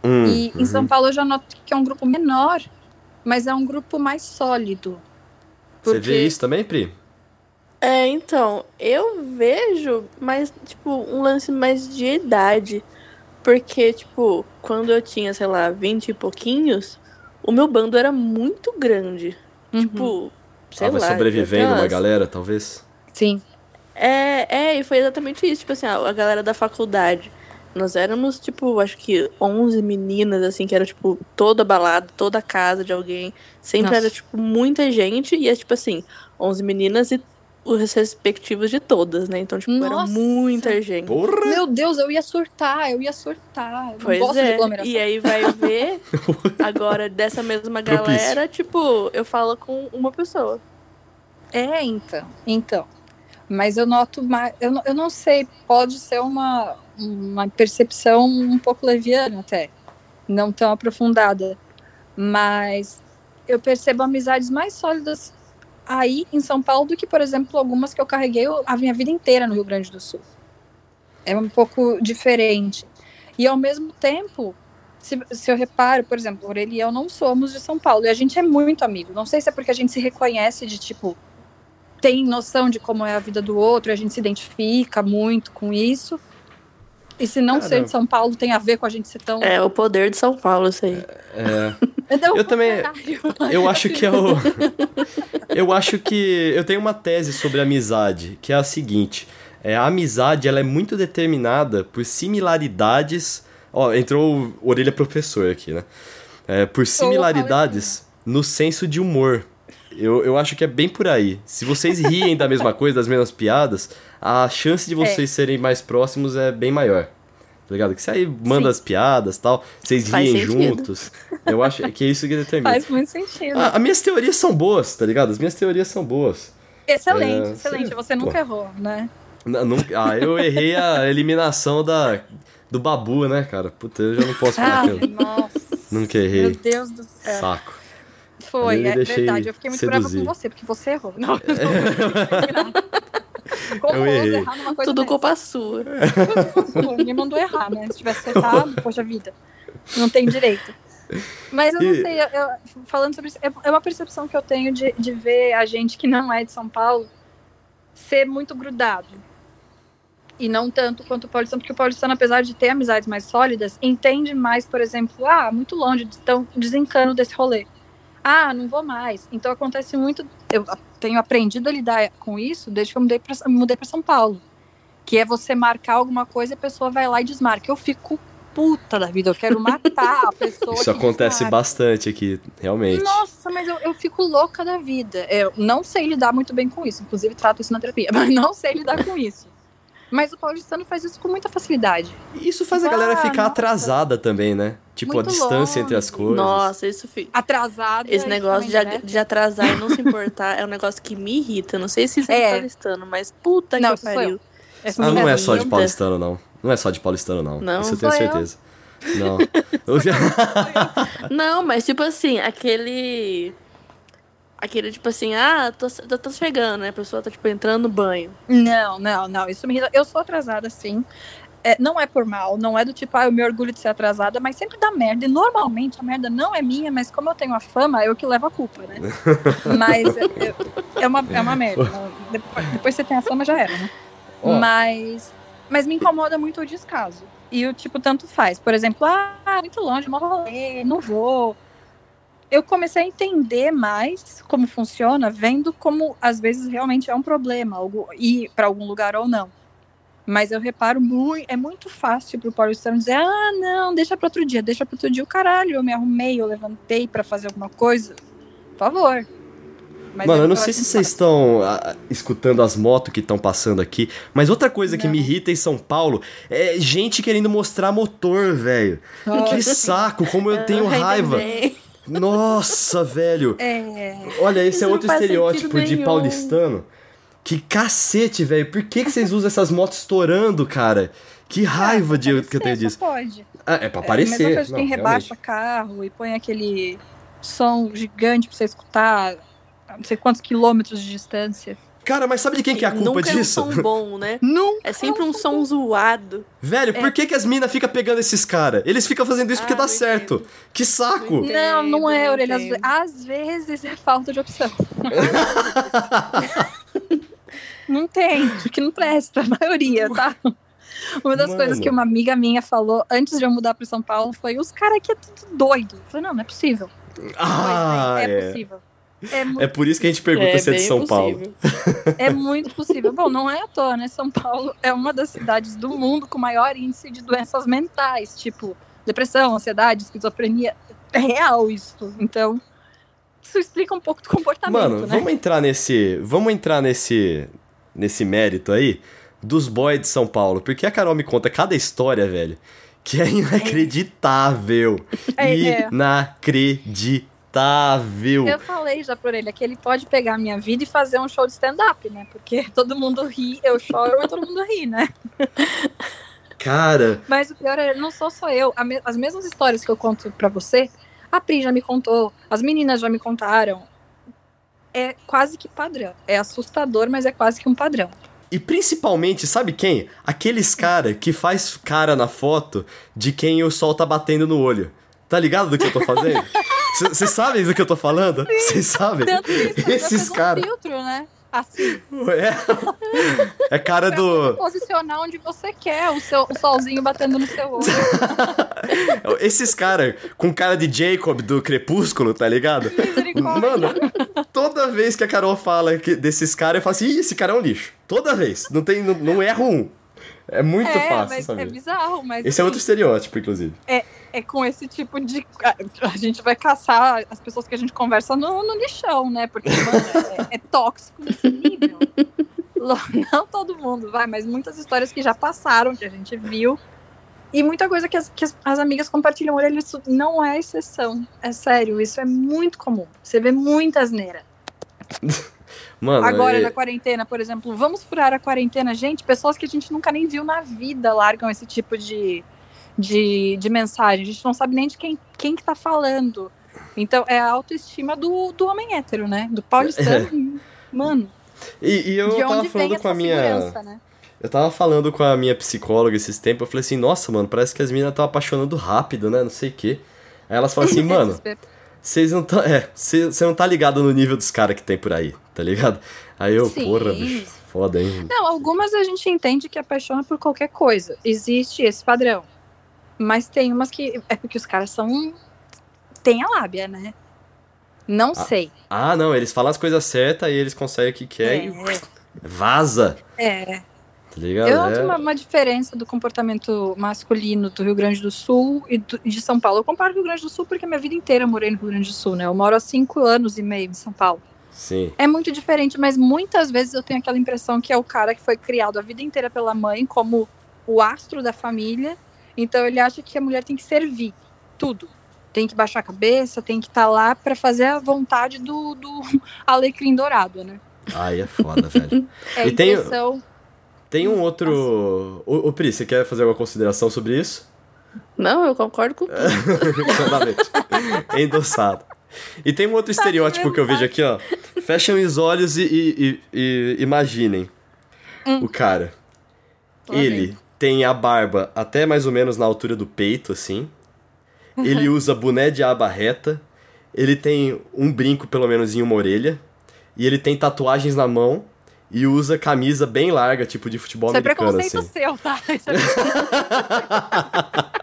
Speaker 1: Hum,
Speaker 2: E em
Speaker 1: uhum.
Speaker 2: São Paulo eu já noto que é um grupo menor, mas é um grupo mais sólido.
Speaker 1: Você vê isso também, Pri?
Speaker 3: É, então, eu vejo mais, tipo, um lance mais de idade. Porque, tipo, quando eu tinha, sei lá, 20 e pouquinhos, o meu bando era muito grande.
Speaker 2: Uhum.
Speaker 3: Tipo, sei
Speaker 1: Tava
Speaker 3: lá.
Speaker 1: sobrevivendo uma
Speaker 3: aquelas-
Speaker 1: galera, talvez.
Speaker 2: Sim.
Speaker 3: É, é, e foi exatamente isso. Tipo assim, a galera da faculdade. Nós éramos, tipo, acho que 11 meninas, assim, que era, tipo, toda balada, toda a casa de alguém. Sempre
Speaker 2: Nossa.
Speaker 3: era, tipo, muita gente. E é, tipo assim, 11 meninas e os respectivos de todas, né? Então, tipo, era
Speaker 2: Nossa.
Speaker 3: muita gente.
Speaker 1: Porra!
Speaker 2: Meu Deus, eu ia surtar, eu ia surtar. Eu não
Speaker 3: Pois
Speaker 2: gosto de
Speaker 3: é.
Speaker 2: aglomeração.
Speaker 3: E aí vai ver, agora, dessa mesma galera, tipo, eu falo com uma pessoa.
Speaker 2: É, então. Então. Mas eu noto mais. Eu, eu não sei, pode ser uma, uma percepção um pouco leviana até. Não tão aprofundada. Mas eu percebo amizades mais sólidas aí em São Paulo do que, por exemplo, algumas que eu carreguei a minha vida inteira no Rio Grande do Sul. É um pouco diferente. E ao mesmo tempo, se, se eu reparo, por exemplo, Aureli e eu não somos de São Paulo, e a gente é muito amigo. Não sei se é porque a gente se reconhece de tipo, tem noção de como é a vida do outro, a gente se identifica muito com isso. E se não
Speaker 1: Cara.
Speaker 2: ser de São Paulo tem a ver com a gente ser tão.
Speaker 3: É o poder de São Paulo, isso aí.
Speaker 1: É.
Speaker 2: Não,
Speaker 1: Eu também-
Speaker 2: caralho.
Speaker 1: Eu acho que é o. Eu acho que. Eu tenho uma tese sobre amizade, que é a seguinte. É, a amizade ela é muito determinada por similaridades. Ó, entrou o orelha professor aqui, né? É, por similaridades no senso de humor. Eu, eu acho que é bem por aí. Se vocês riem da mesma coisa, das mesmas piadas, a chance de vocês serem mais próximos é bem maior. Tá ligado? Que você aí manda
Speaker 2: Sim.
Speaker 1: as piadas tal, vocês
Speaker 3: Faz
Speaker 1: riem
Speaker 3: sentido.
Speaker 1: juntos. Eu acho que é isso que determina.
Speaker 2: Faz muito sentido.
Speaker 1: Ah, as minhas teorias são boas, tá ligado? As minhas teorias são boas.
Speaker 2: excelente,
Speaker 1: é,
Speaker 2: excelente.
Speaker 1: sei-
Speaker 2: Você nunca
Speaker 1: pô.
Speaker 2: errou, né?
Speaker 1: Não- ah, eu errei a eliminação da, do Babu, né, cara? Puta, eu já não posso falar
Speaker 2: Ah,
Speaker 1: aquilo.
Speaker 2: nossa.
Speaker 1: Nunca
Speaker 2: Meu
Speaker 1: errei.
Speaker 2: Deus do céu.
Speaker 1: Saco.
Speaker 2: Foi, é verdade. Eu fiquei muito brava
Speaker 1: seduzir.
Speaker 2: com você, porque você errou. Não, Como
Speaker 1: Eu errei.
Speaker 2: errar numa coisa
Speaker 3: Tudo
Speaker 2: dessa?
Speaker 3: culpa sua.
Speaker 2: Ninguém mandou errar, né? Se tivesse acertado, poxa vida. Não tem direito. Mas eu não
Speaker 1: E-
Speaker 2: sei, eu- eu- falando sobre isso, é é uma percepção que eu tenho de, de ver a gente que não é de São Paulo ser muito grudado. E não tanto quanto o paulistano, porque o paulistano, apesar de ter amizades mais sólidas, entende mais, por exemplo, ah, muito longe, então desencano desse rolê. Ah, não vou mais. Então acontece muito. Eu tenho aprendido a lidar com isso desde que eu mudei pra, mudei para São Paulo. Que é você marcar alguma coisa e a pessoa vai lá e desmarca. Eu fico puta da vida, eu quero matar a pessoa.
Speaker 1: Isso acontece desmarca. bastante aqui, realmente.
Speaker 2: Nossa, mas eu, eu fico louca da vida. Eu não sei lidar muito bem com isso. Inclusive, trato isso na terapia, mas não sei lidar com isso. Mas o paulistano faz isso com muita facilidade.
Speaker 1: Isso faz a galera ficar nossa. atrasada também, né? Tipo, Muito a distância longe. entre as coisas.
Speaker 3: Nossa, isso fica.
Speaker 2: Atrasada.
Speaker 3: Esse negócio de, de, atrasar e não se importar é um negócio que me irrita. Não sei se isso é, é paulistano, mas puta não, que pariu.
Speaker 1: Ah, não é só de paulistano, não. Não é só de paulistano, não. Não, isso eu tenho certeza. Eu. Não.
Speaker 3: não, mas tipo assim, aquele Aquele tipo assim, ah, tô, tô, tô chegando, né? A pessoa tá tipo entrando no banho.
Speaker 2: Não, não, não. Isso me. Eu sou atrasada, sim. É, não é por mal, não é do tipo, ah, eu me orgulho de ser atrasada, mas sempre dá merda. E normalmente a merda não é minha, mas como eu tenho a fama, eu que levo a culpa, né? mas é, é, é, uma, é uma merda. Depois, depois você tem a fama, já era, né? Oh. Mas, mas me incomoda muito o descaso. E o tipo, tanto faz. Por exemplo, ah, muito longe, mó rolê, não vou eu comecei a entender mais como funciona, vendo como às vezes realmente é um problema algo, ir para algum lugar ou não. Mas eu reparo muito, é muito fácil pro paulistano dizer: "Ah, não, deixa para outro dia, deixa para outro dia o caralho, eu me arrumei, eu levantei para fazer alguma coisa". Por favor.
Speaker 1: Mas Mano, eu não sei se vocês estão ah, escutando as motos que estão passando aqui, mas outra coisa não. que me irrita em São Paulo é gente querendo mostrar motor, velho. Que saco, como eu tenho raiva. Nossa, velho. É. Olha, esse é outro estereótipo de paulistano. Que cacete, velho. Por que, que vocês usam essas motos estourando, cara? Que raiva é, de aparecer, que eu tenho disso.
Speaker 2: Pode.
Speaker 1: Ah, é pra aparecer. É,
Speaker 2: mas quem rebaixa carro e põe aquele som gigante pra você escutar não sei quantos quilômetros de distância.
Speaker 1: Cara, mas sabe de quem que é a culpa
Speaker 3: Nunca
Speaker 1: disso?
Speaker 3: Nunca é um som bom, né?
Speaker 2: Nunca.
Speaker 3: É sempre um som zoado.
Speaker 1: Velho, é. por que, que as minas ficam pegando esses caras? Eles ficam fazendo isso ah, porque dá certo. Entendo. Que saco!
Speaker 2: Não, entendo, não, não é, Orelha. Às vezes é falta de opção. não tem, porque não presta, a maioria, tá? Uma das Mano. coisas que uma amiga minha falou antes de eu mudar para São Paulo foi: os caras aqui é tudo doido. Eu falei: não, não é possível.
Speaker 1: Ah, é, é possível. É, é, por isso que a gente pergunta é se é de São possível. Paulo.
Speaker 2: É muito possível. Bom, não é à toa, né? São Paulo é uma das cidades do mundo com maior índice de doenças mentais, tipo depressão, ansiedade, esquizofrenia. É real isso. Então, isso explica um pouco do comportamento.
Speaker 1: Mano,
Speaker 2: né?
Speaker 1: vamos entrar nesse. Vamos entrar nesse. nesse mérito aí dos boys de São Paulo. Porque a Carol me conta cada história, velho. Que é inacreditável. É, é. Inacreditável inacreditável.
Speaker 2: Eu falei já por ele que ele pode pegar a minha vida e fazer um show de stand-up, né? Porque todo mundo ri, eu choro, mas todo mundo ri, né?
Speaker 1: Cara.
Speaker 2: Mas o pior é, não sou só eu. As mesmas histórias que eu conto pra você, a Pri já me contou, as meninas já me contaram. É quase que padrão. É assustador, mas é quase que um padrão.
Speaker 1: E principalmente, sabe quem? Aqueles cara que faz cara na foto de quem o sol tá batendo no olho. Tá ligado do que eu tô fazendo? Vocês sabem do que eu tô falando? Vocês sabem? Isso, Esses caras. Um
Speaker 2: filtro, né? Assim.
Speaker 1: É, é cara do.
Speaker 2: posicionar onde você quer o, seu, o solzinho batendo no seu olho.
Speaker 1: Esses caras com cara de Jacob do Crepúsculo, tá ligado? Mano, toda vez que a Carol fala que, desses caras, eu falo assim: Ih, esse cara é um lixo. Toda vez. Não, tem, não, não erro um. É muito é, fácil,
Speaker 2: mas
Speaker 1: sabe?
Speaker 2: É bizarro, mas.
Speaker 1: Esse assim, é outro estereótipo, inclusive.
Speaker 2: É, é com esse tipo de. A gente vai caçar as pessoas que a gente conversa no, no lixão, né? Porque, mano, é, é tóxico nesse nível. Não todo mundo vai, mas muitas histórias que já passaram, que a gente viu. E muita coisa que as, que as amigas compartilham, olha, isso não é exceção. É sério, isso é muito comum. Você vê muita asneira.
Speaker 1: Mano,
Speaker 2: Agora, é... na quarentena, por exemplo, vamos furar a quarentena. Gente, pessoas que a gente nunca nem viu na vida largam esse tipo de, de, de mensagem. A gente não sabe nem de quem, quem que tá falando. Então, é a autoestima do, do homem hétero, né? Do paulistano. É. Mano.
Speaker 1: E, e eu tava falando com a minha. Né? Eu tava falando com a minha psicóloga esses tempos. Eu falei assim: nossa, mano, parece que as meninas estão apaixonando rápido, né? Não sei o quê. Aí elas falam assim, mano. Vocês não tá, é, você não tá ligado no nível dos caras que tem por aí, tá ligado? Aí eu, Sim. porra, bicho, foda, hein?
Speaker 2: Não, algumas a gente entende que apaixona por qualquer coisa. Existe esse padrão. Mas tem umas que. É porque os caras são. Tem a lábia, né? Não
Speaker 1: ah,
Speaker 2: sei.
Speaker 1: Ah, não, eles falam as coisas certas e eles conseguem o que quer é. e vaza.
Speaker 2: É. Tá ligado? Eu noto é. uma, uma, diferença do comportamento masculino do Rio Grande do Sul e do, de São Paulo. Eu comparo o Rio Grande do Sul porque minha vida inteira eu morei no Rio Grande do Sul, né? Eu moro há cinco anos e meio em São Paulo.
Speaker 1: Sim.
Speaker 2: É muito diferente, mas muitas vezes eu tenho aquela impressão que é o cara que foi criado a vida inteira pela mãe como o astro da família. Então ele acha que a mulher tem que servir tudo. Tem que baixar a cabeça, tem que estar tá lá para fazer a vontade do, do alecrim dourado, né?
Speaker 1: Ai, é foda, velho.
Speaker 2: É e
Speaker 1: tem, tem um outro. O, o Pri, você quer fazer alguma consideração sobre isso?
Speaker 3: Não, eu concordo com tudo.
Speaker 1: é endossado. E tem um outro tá estereótipo que eu vejo aqui, ó. Fechem os olhos e, e, e, e imaginem hum. o cara. Ele tem a barba até mais ou menos na altura do peito, assim. Ele usa boné de aba reta. Ele tem um brinco, pelo menos, em uma orelha. E ele tem tatuagens na mão e usa camisa bem larga, tipo de futebol Isso é americano. Isso é preconceito
Speaker 2: assim. seu,
Speaker 1: tá?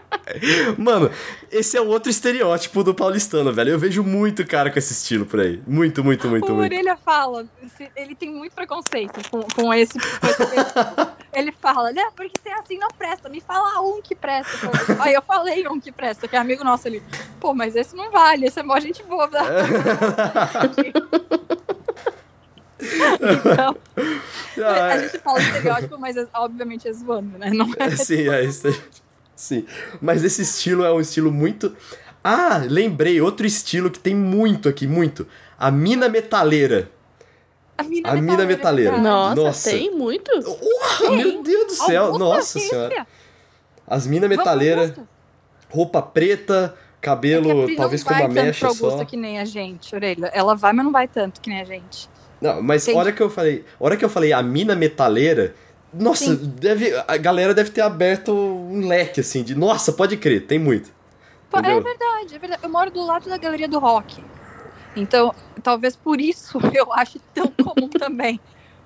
Speaker 1: Mano, esse é outro estereótipo do paulistano, velho. Eu vejo muito cara com esse estilo por aí. Muito, muito, muito,
Speaker 2: o
Speaker 1: muito.
Speaker 2: Orelha fala, ele tem muito preconceito com, com esse. ele fala, né? Porque se é assim não presta, me fala um que presta. Aí eu falei um que presta, que é amigo nosso ali. Pô, mas esse não vale, esse é mó gente boa. então, ah, a gente fala estereótipo, mas é, obviamente é zoando, né? Não é
Speaker 1: Sim, é isso. Sim. Mas esse estilo é um estilo muito. Ah, lembrei, outro estilo que tem muito aqui, muito. A mina metaleira.
Speaker 2: A mina, a metaleira. Mina metaleira.
Speaker 3: Nossa, Nossa, tem muito?
Speaker 1: Oh, meu Deus do céu. Augusta Nossa senhora. As minas metaleiras, roupa preta, cabelo é talvez com uma mecha só. Augusta
Speaker 2: que nem a gente, orelha. Ela vai, mas não vai tanto que nem a gente.
Speaker 1: Não, mas Entendi. hora que eu falei, hora que eu falei a mina metaleira, nossa, deve, a galera deve ter aberto um leque assim de, nossa, pode crer, tem muito.
Speaker 2: É verdade, é verdade. Eu moro do lado da galeria do rock. Então, talvez por isso eu acho tão comum também,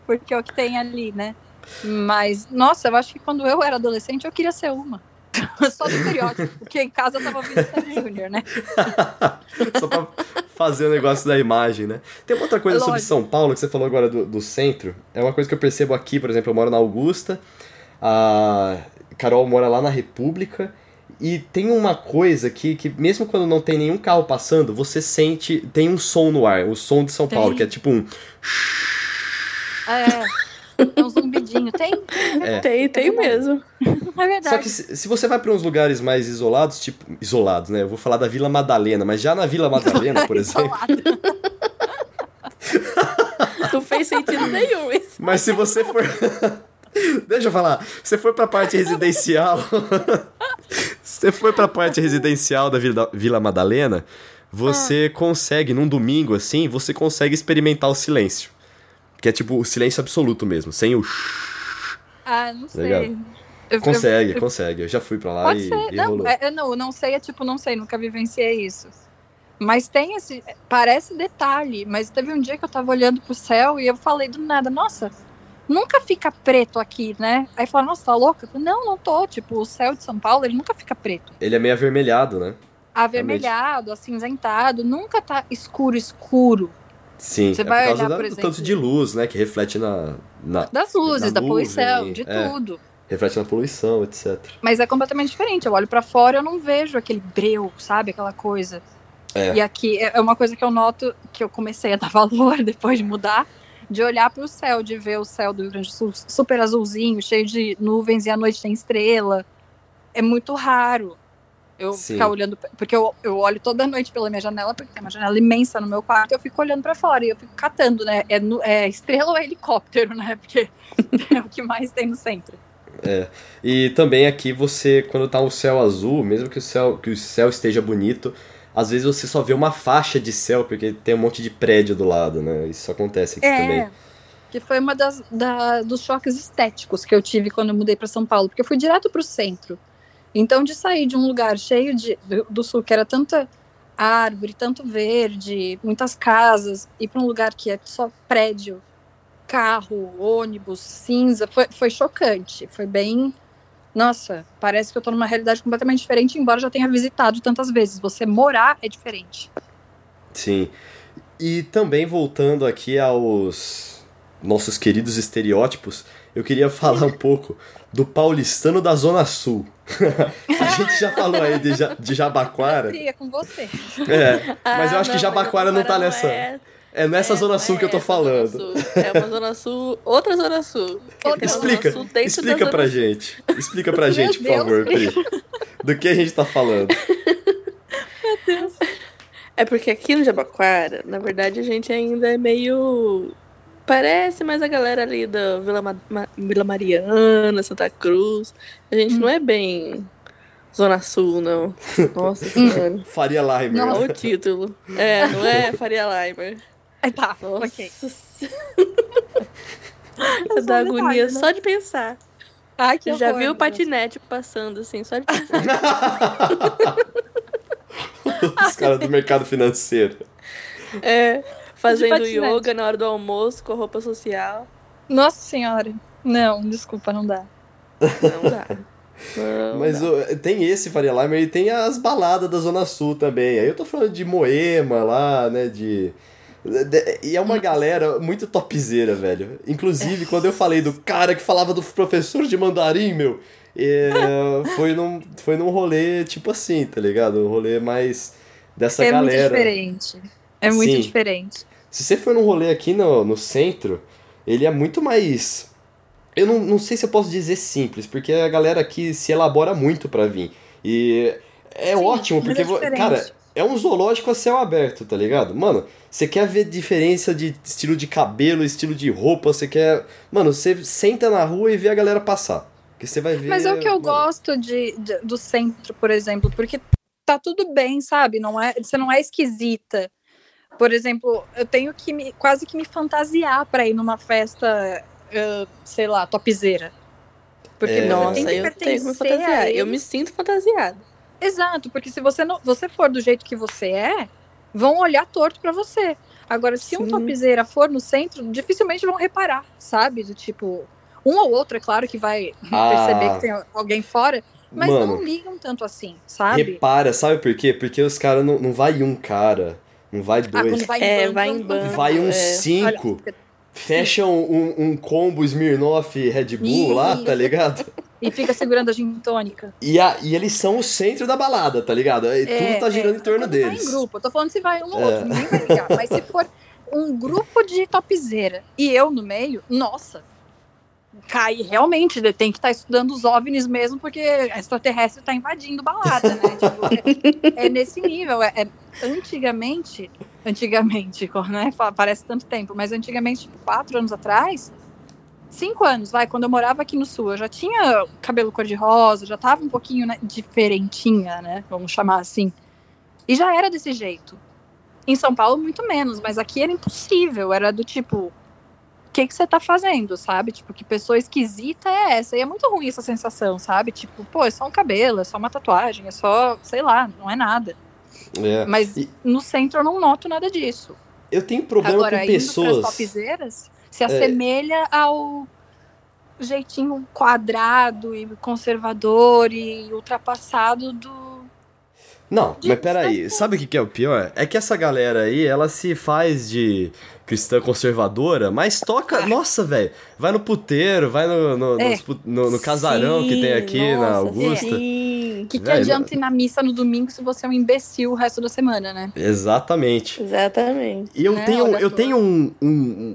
Speaker 2: porque é o que tem ali, né? Mas, nossa, eu acho que quando eu era adolescente eu queria ser uma. Só do estereótipo, porque em casa eu tava ouvindo Sandy Júnior, né?
Speaker 1: Só pra fazer o negócio da imagem, né? Tem uma outra coisa Lógico. sobre São Paulo que você falou agora do, do centro. É uma coisa que eu percebo aqui, por exemplo, eu moro na Augusta, a Carol mora lá na República. E tem uma coisa aqui que, mesmo quando não tem nenhum carro passando, você sente. Tem um som no ar, o som de São tem. Paulo, que é tipo um.
Speaker 2: É. É um zumbidinho. Tem?
Speaker 3: É. Tem, tem mesmo.
Speaker 2: É verdade.
Speaker 1: Só que se, se você vai para uns lugares mais isolados, tipo. Isolados, né? Eu vou falar da Vila Madalena, mas já na Vila Madalena, por exemplo.
Speaker 3: Não fez sentido nenhum isso.
Speaker 1: Mas se você for. Deixa eu falar. Você for pra parte residencial. você for pra parte residencial da Vila, Vila Madalena, você ah. consegue, num domingo assim, você consegue experimentar o silêncio. Que é tipo o silêncio absoluto mesmo, sem o.
Speaker 2: Ah, não tá sei. Eu,
Speaker 1: consegue, eu, eu, consegue. Eu já fui pra lá e,
Speaker 2: e não, rolou. É, não, não sei é tipo, não sei, nunca vivenciei isso. Mas tem esse. Parece detalhe, mas teve um dia que eu tava olhando pro céu e eu falei do nada, nossa, nunca fica preto aqui, né? Aí falaram, nossa, tá louca? Falei, não, não tô. Tipo, o céu de São Paulo, ele nunca fica preto.
Speaker 1: Ele é meio avermelhado, né?
Speaker 2: Avermelhado, meio... acinzentado, nunca tá escuro, escuro.
Speaker 1: Sim, Você é vai por causa olhar, da, por exemplo, do tanto de luz, né? Que reflete na. na
Speaker 2: das luzes, na da nuvem, poluição, de é, tudo.
Speaker 1: Reflete na poluição, etc.
Speaker 2: Mas é completamente diferente. Eu olho para fora e eu não vejo aquele breu, sabe? Aquela coisa. É. E aqui é, é uma coisa que eu noto que eu comecei a dar valor depois de mudar, de olhar para o céu, de ver o céu do Rio Grande do Sul super azulzinho, cheio de nuvens e à noite tem estrela. É muito raro. Eu Sim. ficar olhando, porque eu, eu olho toda noite pela minha janela, porque tem uma janela imensa no meu quarto, eu fico olhando para fora e eu fico catando, né? É, é estrela ou é helicóptero, né? Porque é o que mais tem no centro.
Speaker 1: É. E também aqui você, quando tá o céu azul, mesmo que o céu, que o céu esteja bonito, às vezes você só vê uma faixa de céu, porque tem um monte de prédio do lado, né? Isso acontece aqui é, também.
Speaker 2: Que foi uma das da, dos choques estéticos que eu tive quando eu mudei para São Paulo, porque eu fui direto pro centro. Então, de sair de um lugar cheio de, do, sul, que era tanta árvore, tanto verde, muitas casas, ir para um lugar que é só prédio, carro, ônibus, cinza. Foi, foi chocante. Foi bem. Nossa, parece que eu tô numa realidade completamente diferente, embora já tenha visitado tantas vezes. Você morar é diferente.
Speaker 1: Sim. E também voltando aqui aos nossos queridos estereótipos, eu queria falar um pouco do paulistano da Zona Sul. a gente já falou aí de, de Jabaquara.
Speaker 2: Eu com você.
Speaker 1: É, mas ah, eu acho não, que Jabaquara não tá nessa. É... É nessa é, zona sul é que eu tô falando.
Speaker 3: É uma zona sul, outra zona sul.
Speaker 1: Outra explica, sul explica pra gente. Explica pra gente, por favor, Pri. Do que a gente tá falando.
Speaker 3: Meu Deus. É porque aqui no Jabaquara, na verdade, a gente ainda é meio Parece mais a galera ali da Vila, Ma Ma Vila Mariana, Santa Cruz. A gente hum. não é bem Zona Sul, não. Nossa senhora.
Speaker 1: Faria Limer.
Speaker 3: Não, o título. É, não é Faria Limer.
Speaker 2: Aí tá, Nossa. ok.
Speaker 3: Dá agonia né? só de pensar.
Speaker 2: Ai, que
Speaker 3: Já viu o patinete passando assim, só de pensar.
Speaker 1: Os caras do mercado financeiro.
Speaker 3: É fazendo yoga na hora do almoço com roupa social.
Speaker 2: Nossa senhora. Não, desculpa, não dá.
Speaker 3: Não dá.
Speaker 1: Não, Mas o, tem esse Faria Limer e tem as baladas da Zona Sul também. Aí eu tô falando de Moema lá, né? De. E é uma galera muito topzeira, velho. Inclusive, quando eu falei do cara que falava do professor de mandarim, meu, é, foi, num, foi num rolê tipo assim, tá ligado? Um rolê mais dessa
Speaker 2: é
Speaker 1: galera.
Speaker 2: É muito diferente. É muito Sim. diferente.
Speaker 1: Se você for num rolê aqui no, no centro, ele é muito mais. Eu não, não sei se eu posso dizer simples, porque a galera aqui se elabora muito para vir. E é Sim, ótimo, porque, é cara, é um zoológico a céu aberto, tá ligado? Mano, você quer ver diferença de estilo de cabelo, estilo de roupa, você quer. Mano, você senta na rua e vê a galera passar. Que você vai ver.
Speaker 2: Mas é o que eu mano... gosto de, de, do centro, por exemplo, porque tá tudo bem, sabe? Não é, você não é esquisita. Por exemplo, eu tenho que me, quase que me fantasiar para ir numa festa, uh, sei lá, topzeira.
Speaker 3: Porque é. nossa, eu tenho que me fantasiar. Eu me sinto fantasiada.
Speaker 2: Exato, porque se você não, você for do jeito que você é, vão olhar torto para você. Agora, se Sim. um topzeira for no centro, dificilmente vão reparar, sabe? Do tipo, um ou outro, é claro que vai ah. perceber que tem alguém fora, mas Mano, não ligam tanto assim, sabe?
Speaker 1: Repara, sabe por quê? Porque os caras não, não vai um cara não vai ah, dois.
Speaker 2: Ah, vai
Speaker 3: é,
Speaker 2: bando,
Speaker 3: vai em bando.
Speaker 1: Vai uns é. cinco. Olha, fecha um, um, combo Smirnoff Red Bull e... lá, tá ligado?
Speaker 2: E fica segurando a gin tônica.
Speaker 1: E, a, e eles são o centro da balada, tá ligado? E é, tudo tá girando é, em torno deles.
Speaker 2: Vai em grupo. Eu tô falando se vai um ou é. outro, ninguém vai ligar. Mas se for um grupo de topzeira e eu no meio, nossa, cai realmente, tem que estar tá estudando os OVNIs mesmo, porque extraterrestre está invadindo balada, né? tipo, é, é, nesse nível. É, é, antigamente, antigamente, né? Parece tanto tempo, mas antigamente, tipo, quatro anos atrás, cinco anos, vai, quando eu morava aqui no sul, eu já tinha cabelo cor-de-rosa, já tava um pouquinho né, diferentinha, né? Vamos chamar assim. E já era desse jeito. Em São Paulo, muito menos, mas aqui era impossível. Era do tipo, que, que você tá fazendo, sabe? Tipo, que pessoa esquisita é essa? E é muito ruim essa sensação, sabe? Tipo, pô, é só um cabelo, é só uma tatuagem, é só, sei lá, não é nada. É. Mas e... no centro eu não noto nada disso.
Speaker 1: Eu tenho problema Agora, com pessoas.
Speaker 2: Topzeiras, se é. assemelha é... ao jeitinho quadrado e conservador e ultrapassado do
Speaker 1: não, mas peraí, sabe o que, que é o pior? É que essa galera aí, ela se faz de cristã conservadora, mas toca. Ah. Nossa, velho. Vai no puteiro, vai no, no, é. no, no casarão sim, que tem aqui nossa, na Augusta.
Speaker 2: Sim. Que, que véio, adianta ir na missa no domingo se você é um imbecil o resto da semana, né?
Speaker 1: Exatamente.
Speaker 3: Exatamente.
Speaker 1: E eu é, tenho, eu tenho um, um,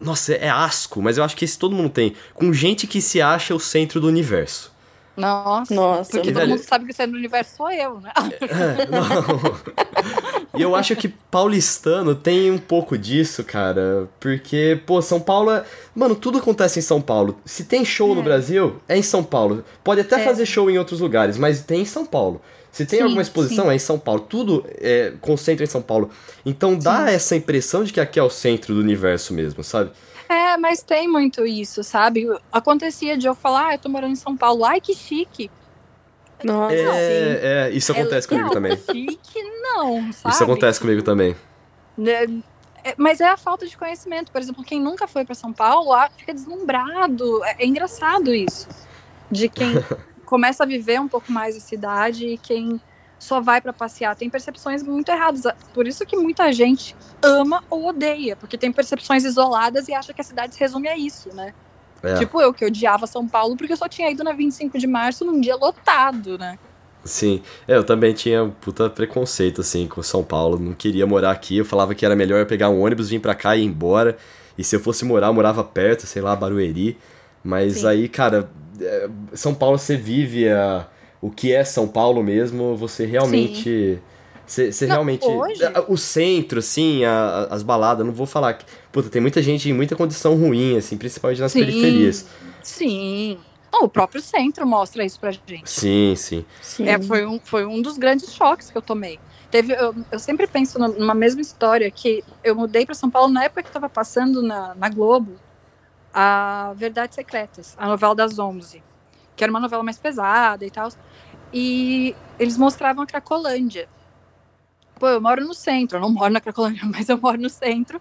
Speaker 1: Nossa, é asco, mas eu acho que esse todo mundo tem. Com gente que se acha o centro do universo.
Speaker 2: Nossa,
Speaker 3: Nossa
Speaker 2: porque todo mundo sabe que você é no universo sou eu, né?
Speaker 1: É, não. e eu acho que paulistano tem um pouco disso, cara. Porque, pô, São Paulo é. Mano, tudo acontece em São Paulo. Se tem show é. no Brasil, é em São Paulo. Pode até é. fazer show em outros lugares, mas tem em São Paulo. Se tem sim, alguma exposição, sim. é em São Paulo. Tudo é, concentra em São Paulo. Então dá sim. essa impressão de que aqui é o centro do universo mesmo, sabe?
Speaker 2: É, mas tem muito isso, sabe? Acontecia de eu falar, ah, eu tô morando em São Paulo, ai que chique.
Speaker 1: Nossa, é, é isso acontece é comigo também.
Speaker 2: Chique, não, sabe?
Speaker 1: Isso acontece comigo também.
Speaker 2: Né, é, mas é a falta de conhecimento. Por exemplo, quem nunca foi para São Paulo ah, fica deslumbrado. É, é engraçado isso. De quem começa a viver um pouco mais a cidade e quem só vai para passear. Tem percepções muito erradas. Por isso que muita gente ama ou odeia, porque tem percepções isoladas e acha que a cidade se resume a isso, né? É. Tipo eu, que odiava São Paulo porque eu só tinha ido na 25 de março num dia lotado, né?
Speaker 1: Sim, é, eu também tinha um puta preconceito, assim, com São Paulo. Não queria morar aqui, eu falava que era melhor pegar um ônibus, vir pra cá e ir embora. E se eu fosse morar, eu morava perto, sei lá, Barueri. Mas Sim. aí, cara, é, São Paulo você vive a, o que é São Paulo mesmo, você realmente. Você, você realmente. Hoje... O centro, assim, a, as baladas, não vou falar que. Puta, tem muita gente em muita condição ruim, assim, principalmente nas
Speaker 2: sim,
Speaker 1: periferias.
Speaker 2: Sim. Oh, o próprio centro mostra isso pra gente.
Speaker 1: Sim, sim. sim.
Speaker 2: É, foi, um, foi um dos grandes choques que eu tomei. Teve, eu, eu sempre penso numa mesma história que eu mudei para São Paulo na época que estava passando na, na Globo a Verdades Secretas, a novela das 11, que era uma novela mais pesada e tal. E eles mostravam a Cracolândia. Pô, eu moro no centro, eu não moro na Cracolândia, mas eu moro no centro.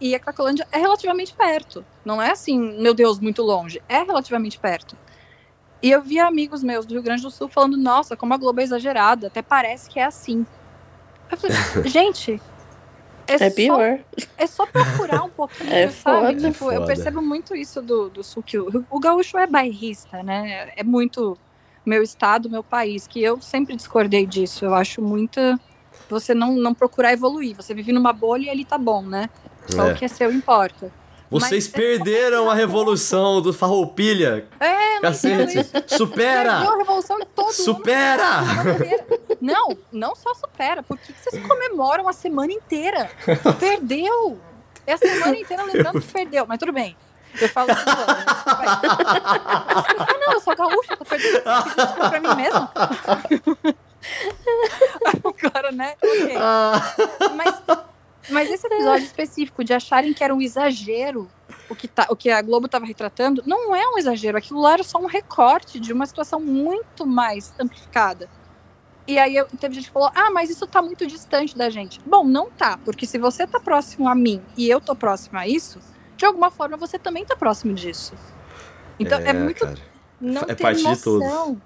Speaker 2: E a Cracolândia é relativamente perto. Não é assim, meu Deus, muito longe. É relativamente perto. E eu vi amigos meus do Rio Grande do Sul falando, nossa, como a Globo é exagerada, até parece que é assim. Eu falei, gente, é, é pior. É só procurar um pouquinho, é sabe? Foda, tipo, foda. eu percebo muito isso do, do sul, que o, o gaúcho é bairrista, né? É muito meu estado, meu país, que eu sempre discordei disso. Eu acho muita você não, não procurar evoluir. Você vive numa bolha e ali tá bom, né? Só é. o que é seu importa.
Speaker 1: Vocês Mas perderam a revolução do Farroupilha.
Speaker 2: É,
Speaker 1: Cacete. Supera!
Speaker 2: Perdeu a revolução de todo
Speaker 1: Supera!
Speaker 2: Não, não só supera. Por que vocês comemoram a semana inteira? Perdeu! É a semana inteira lembrando que perdeu. Mas tudo bem. Eu falo assim, ah, não, eu sou gaúcha, perdendo desculpa pra mim mesmo. Agora, né? Ok. Ah. Mas mas esse episódio específico de acharem que era um exagero o que, tá, o que a Globo estava retratando, não é um exagero. Aquilo lá era só um recorte de uma situação muito mais amplificada. E aí eu, teve gente que falou: ah, mas isso tá muito distante da gente. Bom, não tá, porque se você tá próximo a mim e eu tô próximo a isso, de alguma forma você também tá próximo disso. Então é, é muito. Cara. Não é parte noção.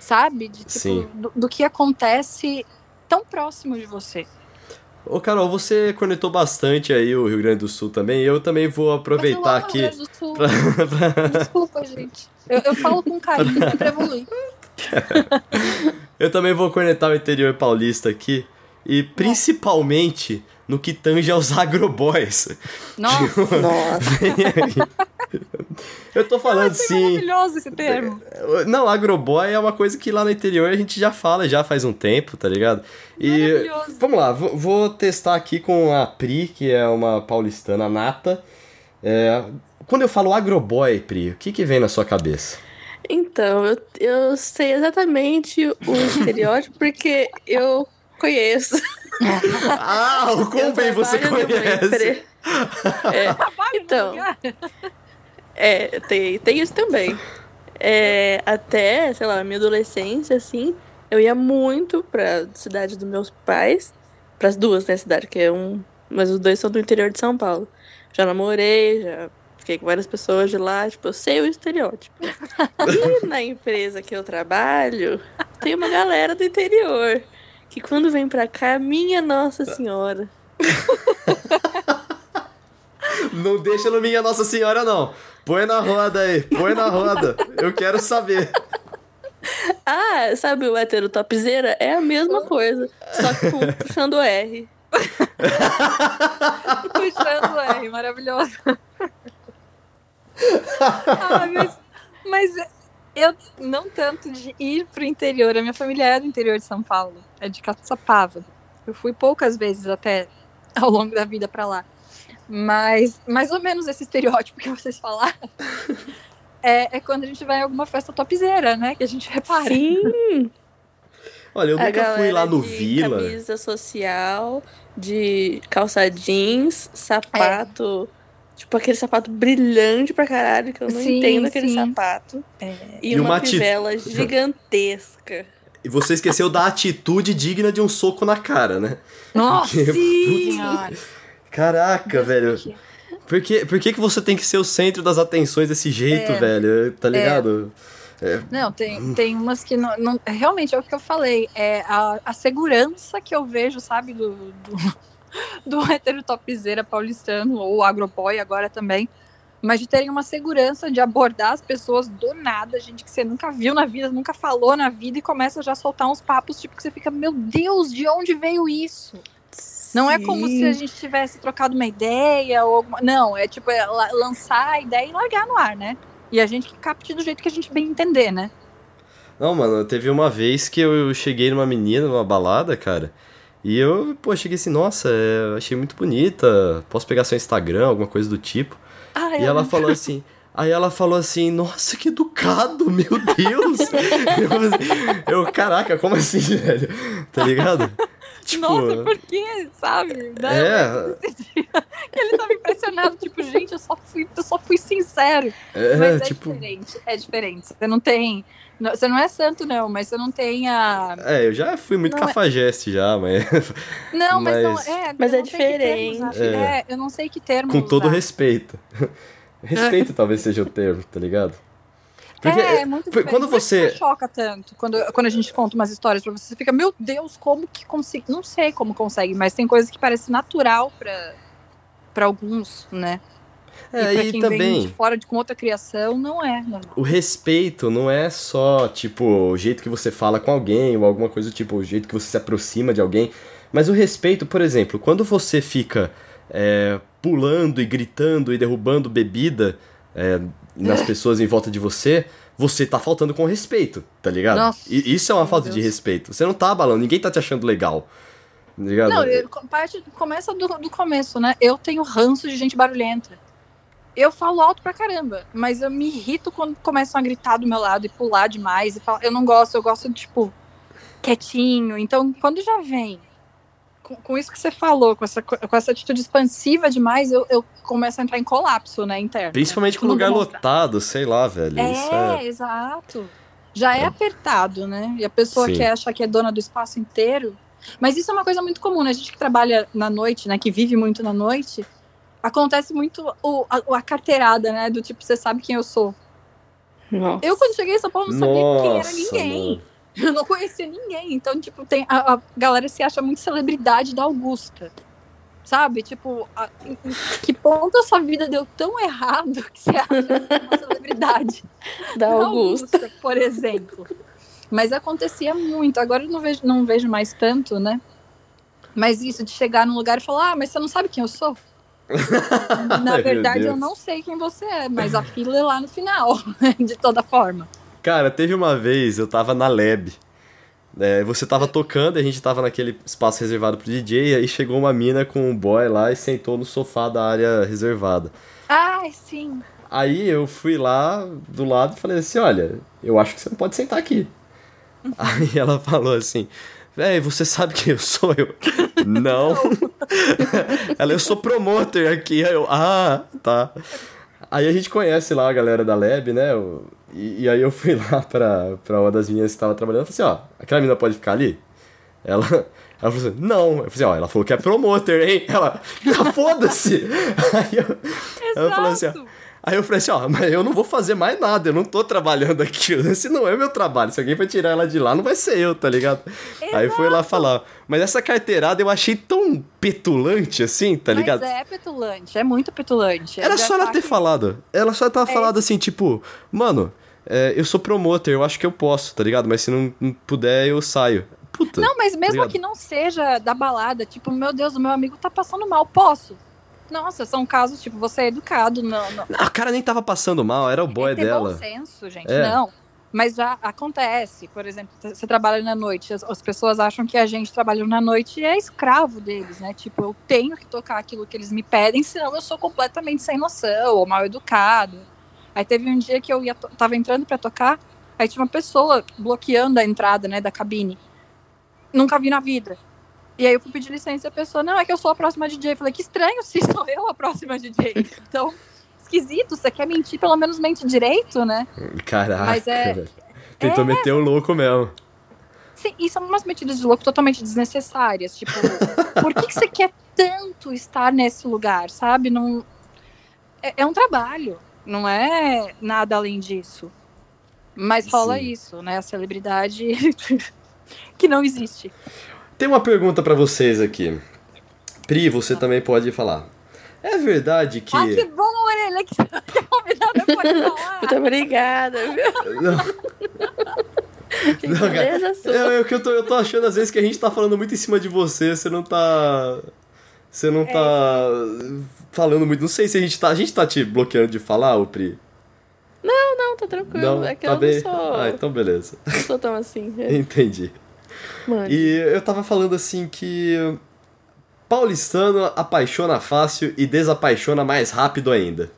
Speaker 2: Sabe? De, tipo, do, do que acontece tão próximo de você.
Speaker 1: Ô, Carol, você conectou bastante aí o Rio Grande do Sul também. Eu também vou aproveitar aqui.
Speaker 2: Rio Grande do Sul. Pra, pra... Desculpa, gente. Eu, eu falo com carinho pra evoluir.
Speaker 1: eu também vou conectar o interior paulista aqui. E principalmente no que tange aos agroboys.
Speaker 2: Nossa!
Speaker 3: Nossa.
Speaker 1: Eu tô falando sim. É
Speaker 2: maravilhoso esse termo.
Speaker 1: Não, agroboy é uma coisa que lá no interior a gente já fala já faz um tempo, tá ligado? E vamos lá, vou testar aqui com a Pri, que é uma paulistana nata. É, quando eu falo agroboy, Pri, o que que vem na sua cabeça?
Speaker 3: Então, eu, eu sei exatamente o estereótipo porque eu conheço.
Speaker 1: ah, o quão bem você conhece.
Speaker 3: É, então, é, tem, tem isso também. É, até, sei lá, minha adolescência, assim, eu ia muito pra cidade dos meus pais. Pras duas, né, cidade, que é um... Mas os dois são do interior de São Paulo. Já namorei, já fiquei com várias pessoas de lá, tipo, eu sei o estereótipo. e na empresa que eu trabalho, tem uma galera do interior. Que quando vem pra cá, minha Nossa Senhora.
Speaker 1: Não deixa no Minha Nossa Senhora, não. Põe na roda aí, põe na roda. Eu quero saber.
Speaker 3: Ah, sabe o hétero topzera? É a mesma coisa, só que com, puxando R.
Speaker 2: puxando R, maravilhoso. ah, mas, mas eu não tanto de ir pro interior. A minha família é do interior de São Paulo, é de Caçapava. Eu fui poucas vezes até ao longo da vida para lá. Mas mais ou menos esse estereótipo que vocês falaram é, é quando a gente vai em alguma festa topzeira, né? Que a gente repara.
Speaker 3: Sim!
Speaker 1: Olha, eu a nunca fui lá no de Vila.
Speaker 3: Camisa social, de calça jeans, sapato. É. Tipo aquele sapato brilhante pra caralho, que eu não sim, entendo aquele sim. sapato. É. E, e, uma, uma fivela gigantesca.
Speaker 1: E você esqueceu da atitude digna de um soco na cara, né?
Speaker 2: Nossa! Porque, sim!
Speaker 1: Caraca, velho. Por que, por que, que você tem que ser o centro das atenções desse jeito, é, velho? Tá ligado?
Speaker 2: É. É. Não, tem, tem umas que não, não, Realmente é o que eu falei. É a, a segurança que eu vejo, sabe, do, do, do hétero topzera paulistano, ou agroboy agora também. Mas de terem uma segurança de abordar as pessoas do nada, gente que você nunca viu na vida, nunca falou na vida, e começa já a soltar uns papos, tipo, que você fica, meu Deus, de onde veio isso? Não é como se a gente tivesse trocado uma ideia ou alguma... Não, é tipo é lançar a ideia e largar no ar, né? E a gente que capte do jeito que a gente bem entender, né?
Speaker 1: Não, mano, teve uma vez que eu cheguei numa menina numa balada, cara. E eu, pô, cheguei assim, nossa, é, achei muito bonita. Posso pegar seu Instagram, alguma coisa do tipo. Ah, e ela não... falou assim. Aí ela falou assim, nossa, que educado, meu Deus! eu, eu, caraca, como assim, velho? Tá ligado?
Speaker 2: Tipo, Nossa, por? Sabe? É. Ele tava impressionado, tipo, gente, eu só fui, eu só fui sincero. É, mas é tipo... diferente, é diferente. Você não tem. Você não é santo, não, mas você não tem a.
Speaker 1: É, eu já fui muito não é cafajeste é... já, mas.
Speaker 2: Não, mas, mas não é.
Speaker 3: Mas é diferente.
Speaker 2: Termos, é. é. eu não sei que termo.
Speaker 1: Com todo usar. respeito. Respeito talvez seja o termo, tá ligado?
Speaker 2: Porque, é, é muito diferente. Quando você... você choca tanto quando, quando a gente conta umas histórias pra você, você fica, meu Deus, como que consegue? Não sei como consegue, mas tem coisas que parecem natural pra, pra alguns, né? É, e, pra quem também, vem de fora de, com outra criação, não é normal.
Speaker 1: O respeito não é só, tipo, o jeito que você fala com alguém, ou alguma coisa do tipo, o jeito que você se aproxima de alguém. Mas o respeito, por exemplo, quando você fica é, pulando e gritando e derrubando bebida é, nas pessoas em volta de você, você tá faltando com respeito, tá ligado? Nossa, e isso é uma falta Deus. de respeito. Você não tá abalando, ninguém tá te achando legal. Tá ligado?
Speaker 2: Não, eu, parte começa do, do começo, né? Eu tenho ranço de gente barulhenta. Eu falo alto pra caramba, mas eu me irrito quando começam a gritar do meu lado e pular demais. E falar, eu não gosto, eu gosto de, tipo, quietinho. Então, quando já vem com, com, isso que você falou, com essa, com essa atitude expansiva demais, eu, eu começo a entrar em colapso, né, interno.
Speaker 1: Principalmente com lugar lotado, sei lá, velho.
Speaker 2: É, é... exato. Já é, é, apertado, né? E a pessoa Sim. quer achar que é dona do espaço inteiro. Mas isso é uma coisa muito comum, né? A gente que trabalha na noite, né? Que vive muito na noite, acontece muito o, a, a carteirada, né? Do tipo, você sabe quem eu sou. Nossa. Eu, quando cheguei em São Paulo, não sabia Nossa, quem era ninguém. Mano. Eu não conhecia ninguém. Então, tipo, tem a, a galera se acha muito celebridade da Augusta. Sabe? Tipo, a, em, que ponto a sua vida deu tão errado que você acha é uma celebridade
Speaker 3: da Augusta. Augusta,
Speaker 2: por exemplo. Mas acontecia muito. Agora eu não vejo, não vejo mais tanto, né? Mas isso de chegar num lugar e falar, ah, mas você não sabe quem eu sou? Na verdade, eu não sei quem você é, mas a fila é lá no final, de toda forma.
Speaker 1: Cara, teve uma vez, eu tava na Lab. É, você tava tocando, a gente tava naquele espaço reservado pro DJ, e aí chegou uma mina com um boy lá e sentou no sofá da área reservada.
Speaker 2: Ah, sim.
Speaker 1: Aí eu fui lá do lado e falei assim: olha, eu acho que você não pode sentar aqui. Uhum. Aí ela falou assim: Véi, você sabe quem eu sou? Eu, não. ela, eu sou promoter aqui. Aí eu, ah, tá. Aí a gente conhece lá a galera da Lab, né? E, e, aí eu fui lá pra, pra uma das meninas que estava trabalhando e falei assim, ó, aquela menina pode ficar ali? Ela, ela falou assim, não. Eu falei assim, ó, ela falou que é promoter, hein? Ela, ah, foda-se! Aí eu, ela falou assim, ó, Aí eu falei assim, ó, mas eu não vou fazer mais nada, eu não tô trabalhando aqui. Esse não é meu trabalho. Se alguém vai tirar ela de lá, não vai ser eu, tá ligado? Exato. Aí foi lá falar. Mas essa carteirada eu achei tão petulante assim, tá ligado?
Speaker 2: Mas é petulante, é muito petulante.
Speaker 1: Era só ela ter que... falado. Ela só tava é. falado assim, tipo, mano, é, eu sou promotor, eu acho que eu posso, tá ligado? Mas se não, não puder, eu saio. Puta.
Speaker 2: Não, mas mesmo tá que não seja da balada, tipo, meu Deus, o meu amigo tá passando mal, posso? Nossa, são casos, tipo, você é educado. Não, não.
Speaker 1: A cara nem tava passando mal, era o boy é dela.
Speaker 2: Bom senso, gente. É. Não. Mas já acontece, por exemplo, você trabalha na noite, as, as, pessoas acham que a gente trabalha na noite e é escravo deles, né? Tipo, eu tenho que tocar aquilo que eles me pedem, senão eu sou completamente sem noção ou mal educado. Aí teve um dia que eu ia, tava entrando para tocar, aí tinha uma pessoa bloqueando a entrada, né, da cabine. Nunca vi na vida. E aí eu fui pedir licença e a pessoa, não, é que eu sou a próxima DJ. Eu falei, que estranho se sou eu a próxima DJ. Então, esquisito, você quer mentir, pelo menos mente direito, né?
Speaker 1: Caraca, Mas é, Tentou é... meter o louco mesmo.
Speaker 2: Sim, e são umas metidas de louco totalmente desnecessárias. Tipo, por que, que você quer tanto estar nesse lugar, sabe? Não, é, é um trabalho, não é nada além disso. Mas rola Sim. isso, né? A celebridade que não existe.
Speaker 1: Tem uma pergunta para vocês aqui. Pri, você ah. também pode falar. É verdade que.
Speaker 2: Ah, que bom, Orelha, que.
Speaker 3: Muito obrigada, viu? Não.
Speaker 1: Que não, cara. É, é, que eu tô, eu tô achando às vezes que a gente tá falando muito em cima de você, você não tá. Você não é. tá falando muito. Não sei se a gente tá. A gente tá te bloqueando de falar, o Pri?
Speaker 3: Não, não, tá tranquilo. Não, é que tá eu bem... não sou.
Speaker 1: Ah, então beleza.
Speaker 3: Não sou tão assim.
Speaker 1: É. Entendi. Mano. E eu tava falando assim que. Paulistano apaixona fácil e desapaixona mais rápido ainda.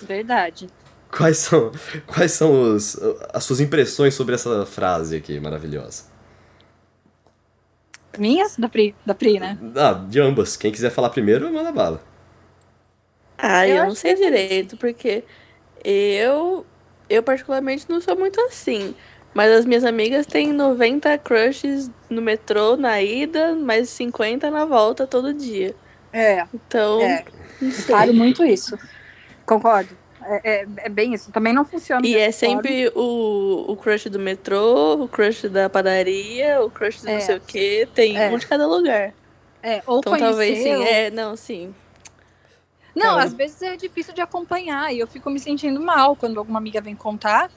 Speaker 2: Verdade.
Speaker 1: Quais são, quais são os, as suas impressões sobre essa frase aqui maravilhosa?
Speaker 2: Minhas? Da Pri, da Pri, né?
Speaker 1: Ah, de ambas. Quem quiser falar primeiro, manda bala.
Speaker 3: Ah, eu, eu não sei direito, porque eu, eu particularmente não sou muito assim. Mas as minhas amigas têm 90 crushes no metrô na ida, mais 50 na volta todo dia.
Speaker 2: É.
Speaker 3: Então.
Speaker 2: É. Claro, muito isso. Concordo. É, é, é, bem isso. Também não funciona.
Speaker 3: E é sempre o, o crush do metrô, o crush da padaria, o crush do é. não sei o quê. Tem é. um de cada lugar.
Speaker 2: É, ou então talvez
Speaker 3: sim. É, não, sim.
Speaker 2: Não, às vezes é difícil de acompanhar e eu fico me sentindo mal quando alguma amiga vem contar,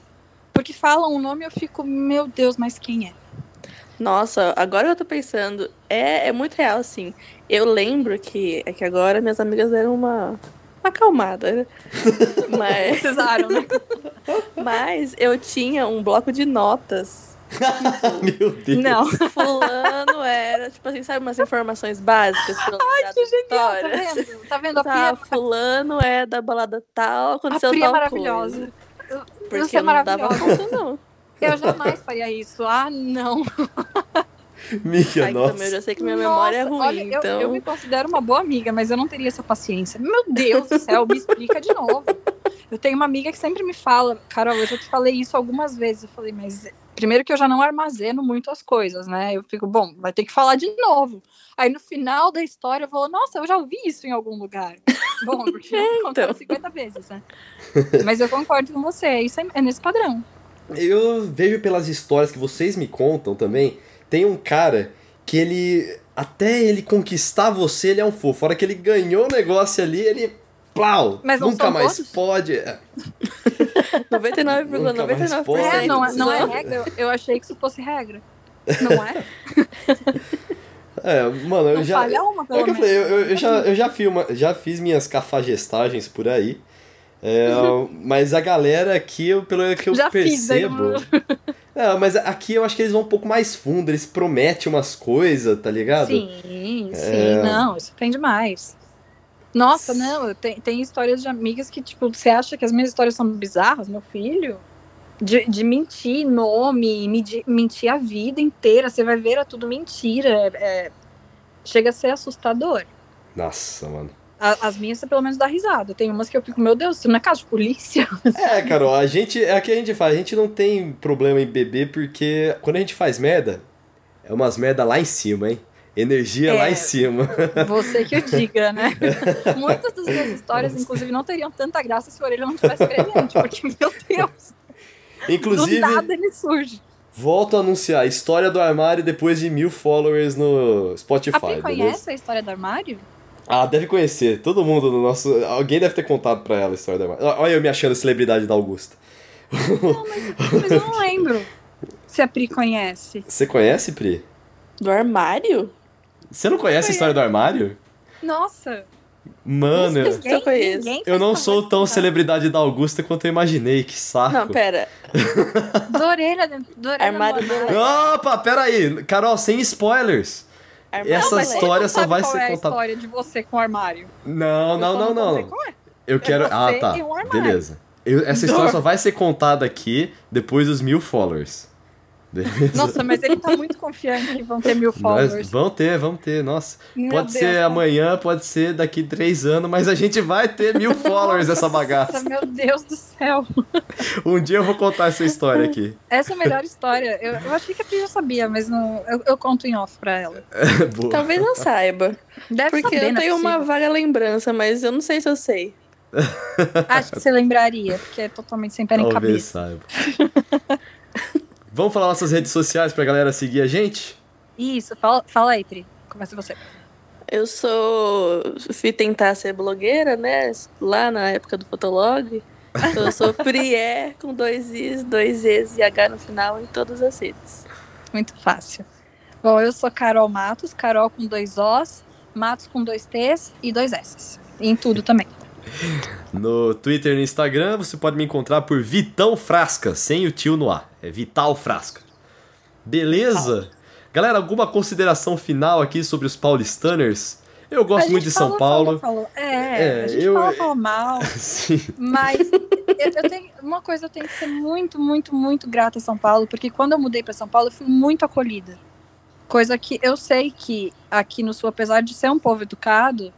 Speaker 2: porque falam um nome eu fico, meu Deus, mas quem é?
Speaker 3: Nossa, agora eu tô pensando, é, é muito real, assim. Eu lembro que, é que agora minhas amigas deram uma acalmada, né? Mas.
Speaker 2: Precisaram, né?
Speaker 3: Mas eu tinha um bloco de notas.
Speaker 1: Meu Deus.
Speaker 2: Não.
Speaker 3: Fulano era, tipo assim, sabe umas informações básicas
Speaker 2: pra Ai, que genial, tá vendo? Tá vendo? A
Speaker 3: tá, fulano é da balada tal, aconteceu a é
Speaker 2: tal é maravilhosa.
Speaker 3: Coisa. Porque Você é não dava conta, não.
Speaker 2: Eu jamais faria isso. Ah, não.
Speaker 1: Minha, nossa.
Speaker 3: Também, eu já sei que minha nossa, memória é ruim, olha, então...
Speaker 2: Eu, eu, me considero uma boa amiga, mas eu não teria essa paciência. Meu Deus do céu, me explica de novo. Eu tenho uma amiga que sempre me fala, Carol, eu já te falei isso algumas vezes. Eu falei, mas primeiro que eu já não armazeno muito as coisas, né? Eu fico, bom, vai ter que falar de novo. Aí no final da história eu falo, nossa, eu já ouvi isso em algum lugar. Bom, porque eu então. 50 vezes, né? Mas eu concordo com você, isso é, é nesse padrão.
Speaker 1: Eu vejo pelas histórias que vocês me contam também tem um cara que ele. Até ele conquistar você, ele é um fofo. A hora que ele ganhou o negócio ali, ele. Plau!
Speaker 2: Mas
Speaker 1: nunca mais
Speaker 2: todos?
Speaker 1: pode.
Speaker 3: 99,99%.
Speaker 2: ,99%. É, não, é, não é regra. Eu, eu achei que isso fosse regra. Não é?
Speaker 1: É, mano, eu
Speaker 2: não
Speaker 1: já.
Speaker 2: Falha uma, pelo
Speaker 1: é que eu, falei, eu, eu, já, eu já, fiz uma, já fiz minhas cafagestagens por aí. É, mas a galera aqui, pelo que eu
Speaker 2: já
Speaker 1: percebo.
Speaker 2: Fiz,
Speaker 1: É, mas aqui eu acho que eles vão um pouco mais fundo, eles prometem umas coisas, tá ligado?
Speaker 2: Sim, é... sim, não, isso tem demais. Nossa, não, tem, tem histórias de amigas que, tipo, você acha que as minhas histórias são bizarras, meu filho? De, de mentir nome, mentir a vida inteira, você vai ver, é tudo mentira. É, é, chega a ser assustador.
Speaker 1: Nossa, mano.
Speaker 2: As minhas você pelo menos dá risada. Tem umas que eu fico, meu Deus, isso não é caso de polícia?
Speaker 1: É, Carol, a gente. É o que a gente faz. A gente não tem problema em beber porque quando a gente faz merda, é umas merda lá em cima, hein? Energia é, lá em cima.
Speaker 2: Você que o diga, né? Muitas das minhas histórias, inclusive, não teriam tanta graça se o Orelha não tivesse presente, porque, meu Deus.
Speaker 1: Inclusive.
Speaker 2: Do nada ele surge.
Speaker 1: Volto a anunciar história do armário depois de mil followers no Spotify.
Speaker 2: A conhece a história do armário?
Speaker 1: Ah, deve conhecer. Todo mundo no nosso. Alguém deve ter contado pra ela a história da Olha eu me achando celebridade da Augusta.
Speaker 2: Não, mas, mas eu não lembro se a Pri conhece.
Speaker 1: Você conhece, Pri?
Speaker 3: Do armário?
Speaker 1: Você não conhece a história do armário?
Speaker 2: Nossa.
Speaker 1: Mano,
Speaker 2: eu, eu, conheço.
Speaker 1: eu não sou tão celebridade da Augusta quanto eu imaginei, que saco.
Speaker 3: Não, pera.
Speaker 2: do orelha, do orelha
Speaker 3: armário do
Speaker 1: Opa, pera aí. Carol, sem spoilers. Armário. Essa história só vai ser
Speaker 2: contada.
Speaker 1: É a
Speaker 2: história de você com o armário?
Speaker 1: Não, não, não, não. não. Eu quero. É ah, tá. Um Beleza. Eu, essa história só vai ser contada aqui depois dos mil followers.
Speaker 2: Beleza? Nossa, mas ele tá muito confiante que vão ter mil followers. Nós,
Speaker 1: vão ter, vão ter, nossa. Meu pode Deus, ser amanhã, pode ser daqui três anos, mas a gente vai ter mil followers nessa bagaça.
Speaker 2: Meu Deus do céu.
Speaker 1: Um dia eu vou contar essa história aqui.
Speaker 2: Essa é a melhor história. Eu, eu achei que a Pri já sabia, mas não, eu, eu conto em off pra ela.
Speaker 3: Talvez não saiba. Deve Porque saber, eu é tenho uma vaga lembrança, mas eu não sei se eu sei.
Speaker 2: Acho que você lembraria, porque é totalmente sem pé nem cabeça. Saiba.
Speaker 1: Vamos falar nossas redes sociais pra galera seguir a gente?
Speaker 2: Isso, fala, fala aí, Pri. Começa você.
Speaker 3: Eu sou. Fui tentar ser blogueira, né? Lá na época do Fotolog. Então eu sou Prié com dois Is, dois Es e H no final em todas as redes.
Speaker 2: Muito fácil. Bom, eu sou Carol Matos, Carol com dois Os, Matos com dois T's e dois S. em tudo também.
Speaker 1: No Twitter e no Instagram você pode me encontrar por Vitão Frasca, sem o tio no ar. É Vital Frasca. Beleza? Galera, alguma consideração final aqui sobre os paulistaners? Eu gosto muito de São Paulo.
Speaker 2: Falou, falou. É, é, a gente eu... fala, fala mal. Sim. Mas eu, tenho, uma coisa eu tenho que ser muito, muito, muito grata a São Paulo, porque quando eu mudei para São Paulo, eu fui muito acolhida. Coisa que eu sei que aqui no Sul, apesar de ser um povo educado,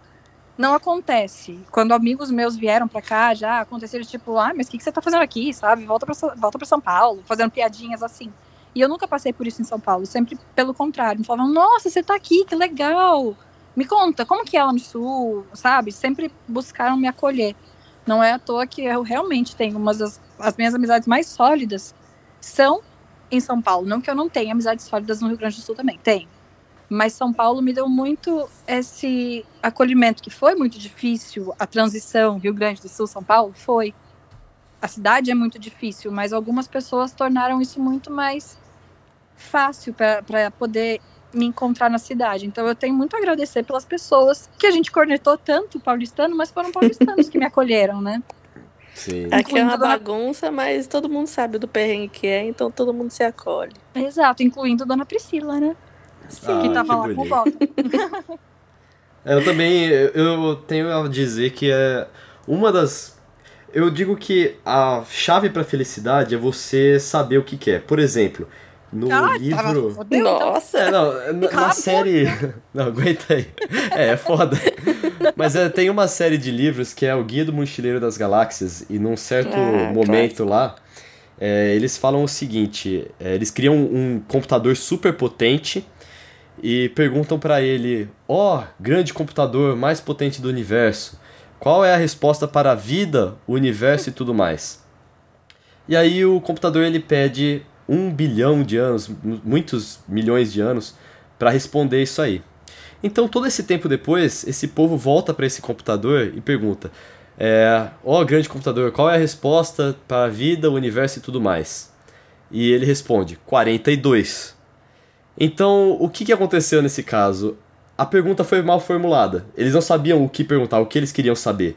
Speaker 2: não acontece. Quando amigos meus vieram para cá, já aconteceram tipo, ah, mas o que, que você tá fazendo aqui, sabe? Volta pra, volta pra São Paulo, fazendo piadinhas assim. E eu nunca passei por isso em São Paulo, sempre pelo contrário. Me falavam, nossa, você tá aqui, que legal. Me conta, como que é lá no Sul, sabe? Sempre buscaram me acolher. Não é à toa que eu realmente tenho umas das as minhas amizades mais sólidas são em São Paulo. Não que eu não tenha amizades sólidas no Rio Grande do Sul também, tenho. Mas São Paulo me deu muito esse acolhimento, que foi muito difícil, a transição Rio Grande do Sul, São Paulo, foi. A cidade é muito difícil, mas algumas pessoas tornaram isso muito mais fácil para poder me encontrar na cidade. Então eu tenho muito a agradecer pelas pessoas que a gente cornetou tanto paulistano, mas foram paulistanos que me acolheram, né?
Speaker 3: Sim. Aqui é uma bagunça, mas todo mundo sabe do perrengue que é, então todo mundo se acolhe.
Speaker 2: Exato, incluindo Dona Priscila, né? Sim, ah, que tava que lá bonito. com volta.
Speaker 1: eu também, eu tenho a dizer que é uma das... Eu digo que a chave para felicidade é você saber o que quer. Por exemplo, no ah, livro.
Speaker 3: Fodeu, então.
Speaker 1: Nossa! É, não, na, na série. Não, aguenta aí. É, é foda. Mas é, tem uma série de livros que é o Guia do Mochileiro das Galáxias, e num certo ah, momento lá, é, eles falam o seguinte: é, eles criam um computador super potente e perguntam para ele: Ó, oh, grande computador mais potente do universo, qual é a resposta para a vida, o universo e tudo mais? E aí o computador ele pede um bilhão de anos, muitos milhões de anos, para responder isso aí. Então todo esse tempo depois, esse povo volta para esse computador e pergunta: é, ó oh, grande computador, qual é a resposta para a vida, o universo e tudo mais? E ele responde: 42. Então, o que, que aconteceu nesse caso? A pergunta foi mal formulada. Eles não sabiam o que perguntar, o que eles queriam saber.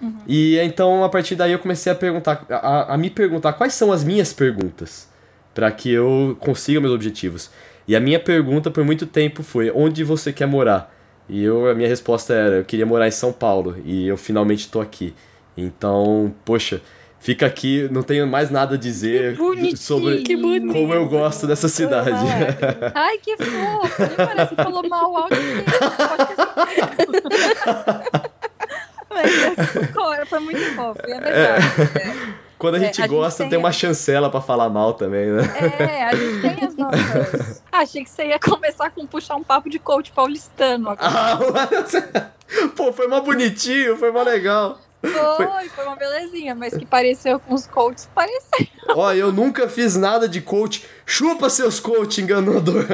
Speaker 1: Uhum. E então, a partir daí, eu comecei a perguntar, a, a me perguntar quais são as minhas perguntas para que eu consiga meus objetivos. E a minha pergunta por muito tempo foi: onde você quer morar? E eu, a minha resposta era: eu queria morar em São Paulo e eu finalmente estou aqui. Então, poxa, fica aqui, não tenho mais nada a dizer sobre como eu gosto dessa cidade.
Speaker 2: Ai, que fofo! Parece que falou mal alto. Mas foi muito fofo, é verdade. É.
Speaker 1: Quando a é, gente é, a gosta, gente tem, tem uma chancela para falar mal também, né?
Speaker 2: É, a gente tem as nossas. Ah, achei que você ia começar com puxar um papo de coach paulistano agora.
Speaker 1: Ah, Pô, foi mais bonitinho, foi mais legal.
Speaker 2: Foi, foi uma belezinha, mas que pareceu com os coaches, pareceu.
Speaker 1: Ó, eu nunca fiz nada de coach. Chupa seus coach enganador.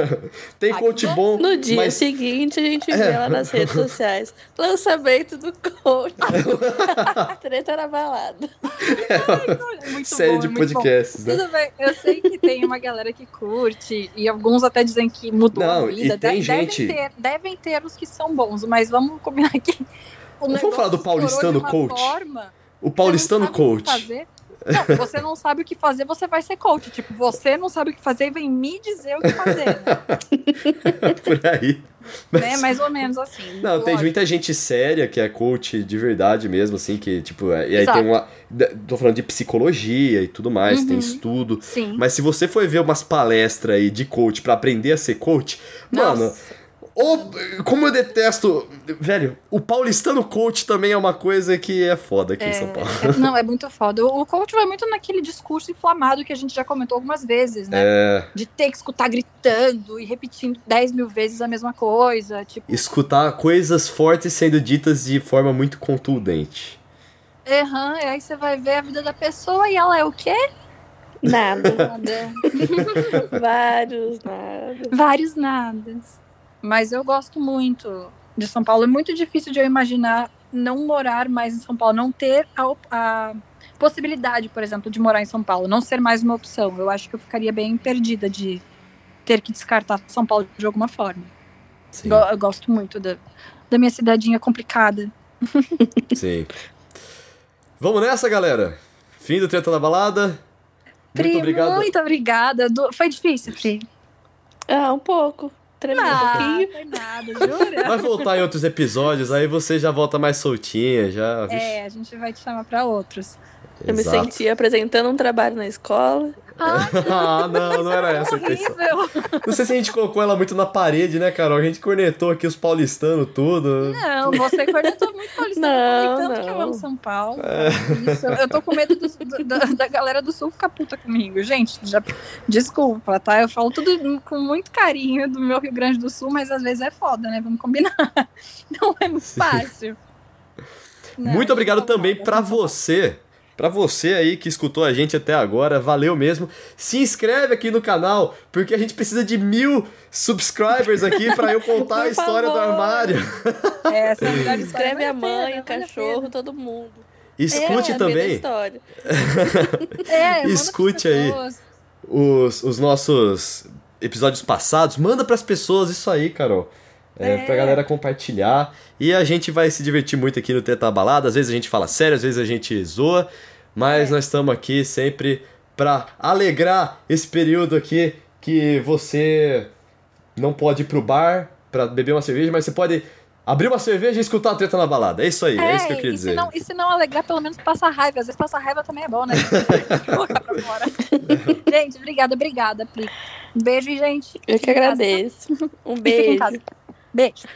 Speaker 1: Tem coach bom.
Speaker 3: No dia mas... seguinte, a gente vê é. lá nas redes sociais. Lançamento do coach. Treta na balada.
Speaker 1: É Série bom, de podcasts, né?
Speaker 2: Tudo bem, eu sei que tem uma galera que curte, e alguns até dizem que mudou Não, a vida.
Speaker 1: E tem gente...
Speaker 2: devem, ter, devem ter os que são bons, mas vamos combinar aqui
Speaker 1: Vamos falar do paulistano coach. Forma, o paulistano coach.
Speaker 2: Não, você não sabe o que fazer, você vai ser coach. Tipo, você não sabe o que fazer e vem me dizer o que fazer. Né?
Speaker 1: Por aí.
Speaker 2: Mas... Né? Mais ou menos assim.
Speaker 1: Não, lógico. tem muita gente séria que é coach de verdade mesmo, assim, que, tipo, é, e aí Exato. tem uma. Tô falando de psicologia e tudo mais, uhum. tem estudo.
Speaker 2: Sim.
Speaker 1: Mas se você for ver umas palestras aí de coach para aprender a ser coach, Nossa. mano ou, como eu detesto. Velho, o paulistano coach também é uma coisa que é foda aqui é, em São Paulo.
Speaker 2: É, não, é muito foda. O coach vai muito naquele discurso inflamado que a gente já comentou algumas vezes, né?
Speaker 1: É...
Speaker 2: De ter que escutar gritando e repetindo 10 mil vezes a mesma coisa. Tipo...
Speaker 1: Escutar coisas fortes sendo ditas de forma muito contundente.
Speaker 2: Aham, uhum, aí você vai ver a vida da pessoa e ela é o quê?
Speaker 3: Nada. nada. Vários nada.
Speaker 2: Vários nadas. Mas eu gosto muito de São Paulo. É muito difícil de eu imaginar não morar mais em São Paulo, não ter a, a, possibilidade, por exemplo, de morar em São Paulo, não ser mais uma opção. Eu acho que eu ficaria bem perdida de ter que descartar São Paulo de alguma forma. Sim. Eu, eu gosto muito da, da minha cidadinha complicada.
Speaker 1: Sim. Vamos nessa, galera? Fim do Treta da Balada.
Speaker 2: Pri, muito obrigado. Muito obrigada. Foi difícil, Pri.
Speaker 3: Ah, um pouco. Tremeu
Speaker 2: um pouquinho. Foi nada, jura?
Speaker 1: Vai voltar em outros episódios, aí você já volta mais soltinha, já.
Speaker 2: É, a gente vai te chamar pra outros.
Speaker 3: Eu me senti apresentando um trabalho na escola.
Speaker 1: Ah, não, não era essa a questão. Não sei se a gente colocou ela muito na parede, né, Carol? A gente cornetou aqui os paulistanos, tudo.
Speaker 2: Não, você cornetou muito paulistano. Não, tanto não. que eu amo São Paulo. É. Isso, eu tô com medo do, da, da, galera do Sul ficar puta comigo. Gente, já, desculpa, tá? Eu falo tudo com muito carinho do meu Rio Grande do Sul, mas às vezes é foda, né? Vamos combinar. Não é muito fácil.
Speaker 1: Não, muito obrigado também para você para você aí que escutou a gente até agora, valeu mesmo. Se inscreve aqui no canal, porque a gente precisa de mil subscribers aqui para eu contar a história do armário.
Speaker 2: É, essa é
Speaker 3: Escreve a mãe, o cachorro, todo mundo.
Speaker 1: Escute
Speaker 3: é,
Speaker 1: também.
Speaker 2: é,
Speaker 1: Escute aí os, os nossos episódios passados. Manda para as pessoas isso aí, Carol. É, é. Pra galera compartilhar. E a gente vai se divertir muito aqui no Teta Balada. Às vezes a gente fala sério, às vezes a gente zoa. Mas é. nós estamos aqui sempre para alegrar esse período aqui que você não pode ir pro bar para beber uma cerveja, mas você pode abrir uma cerveja e escutar a treta na balada. É isso aí, é, é isso que eu queria dizer.
Speaker 2: Não, e se não alegrar, pelo menos passar raiva. Às vezes passar raiva também é bom, né? Colocar pra fora. gente, obrigada, obrigada, Pri. Um beijo, gente.
Speaker 3: Eu que agradeço. Um beijo.
Speaker 2: Beijo.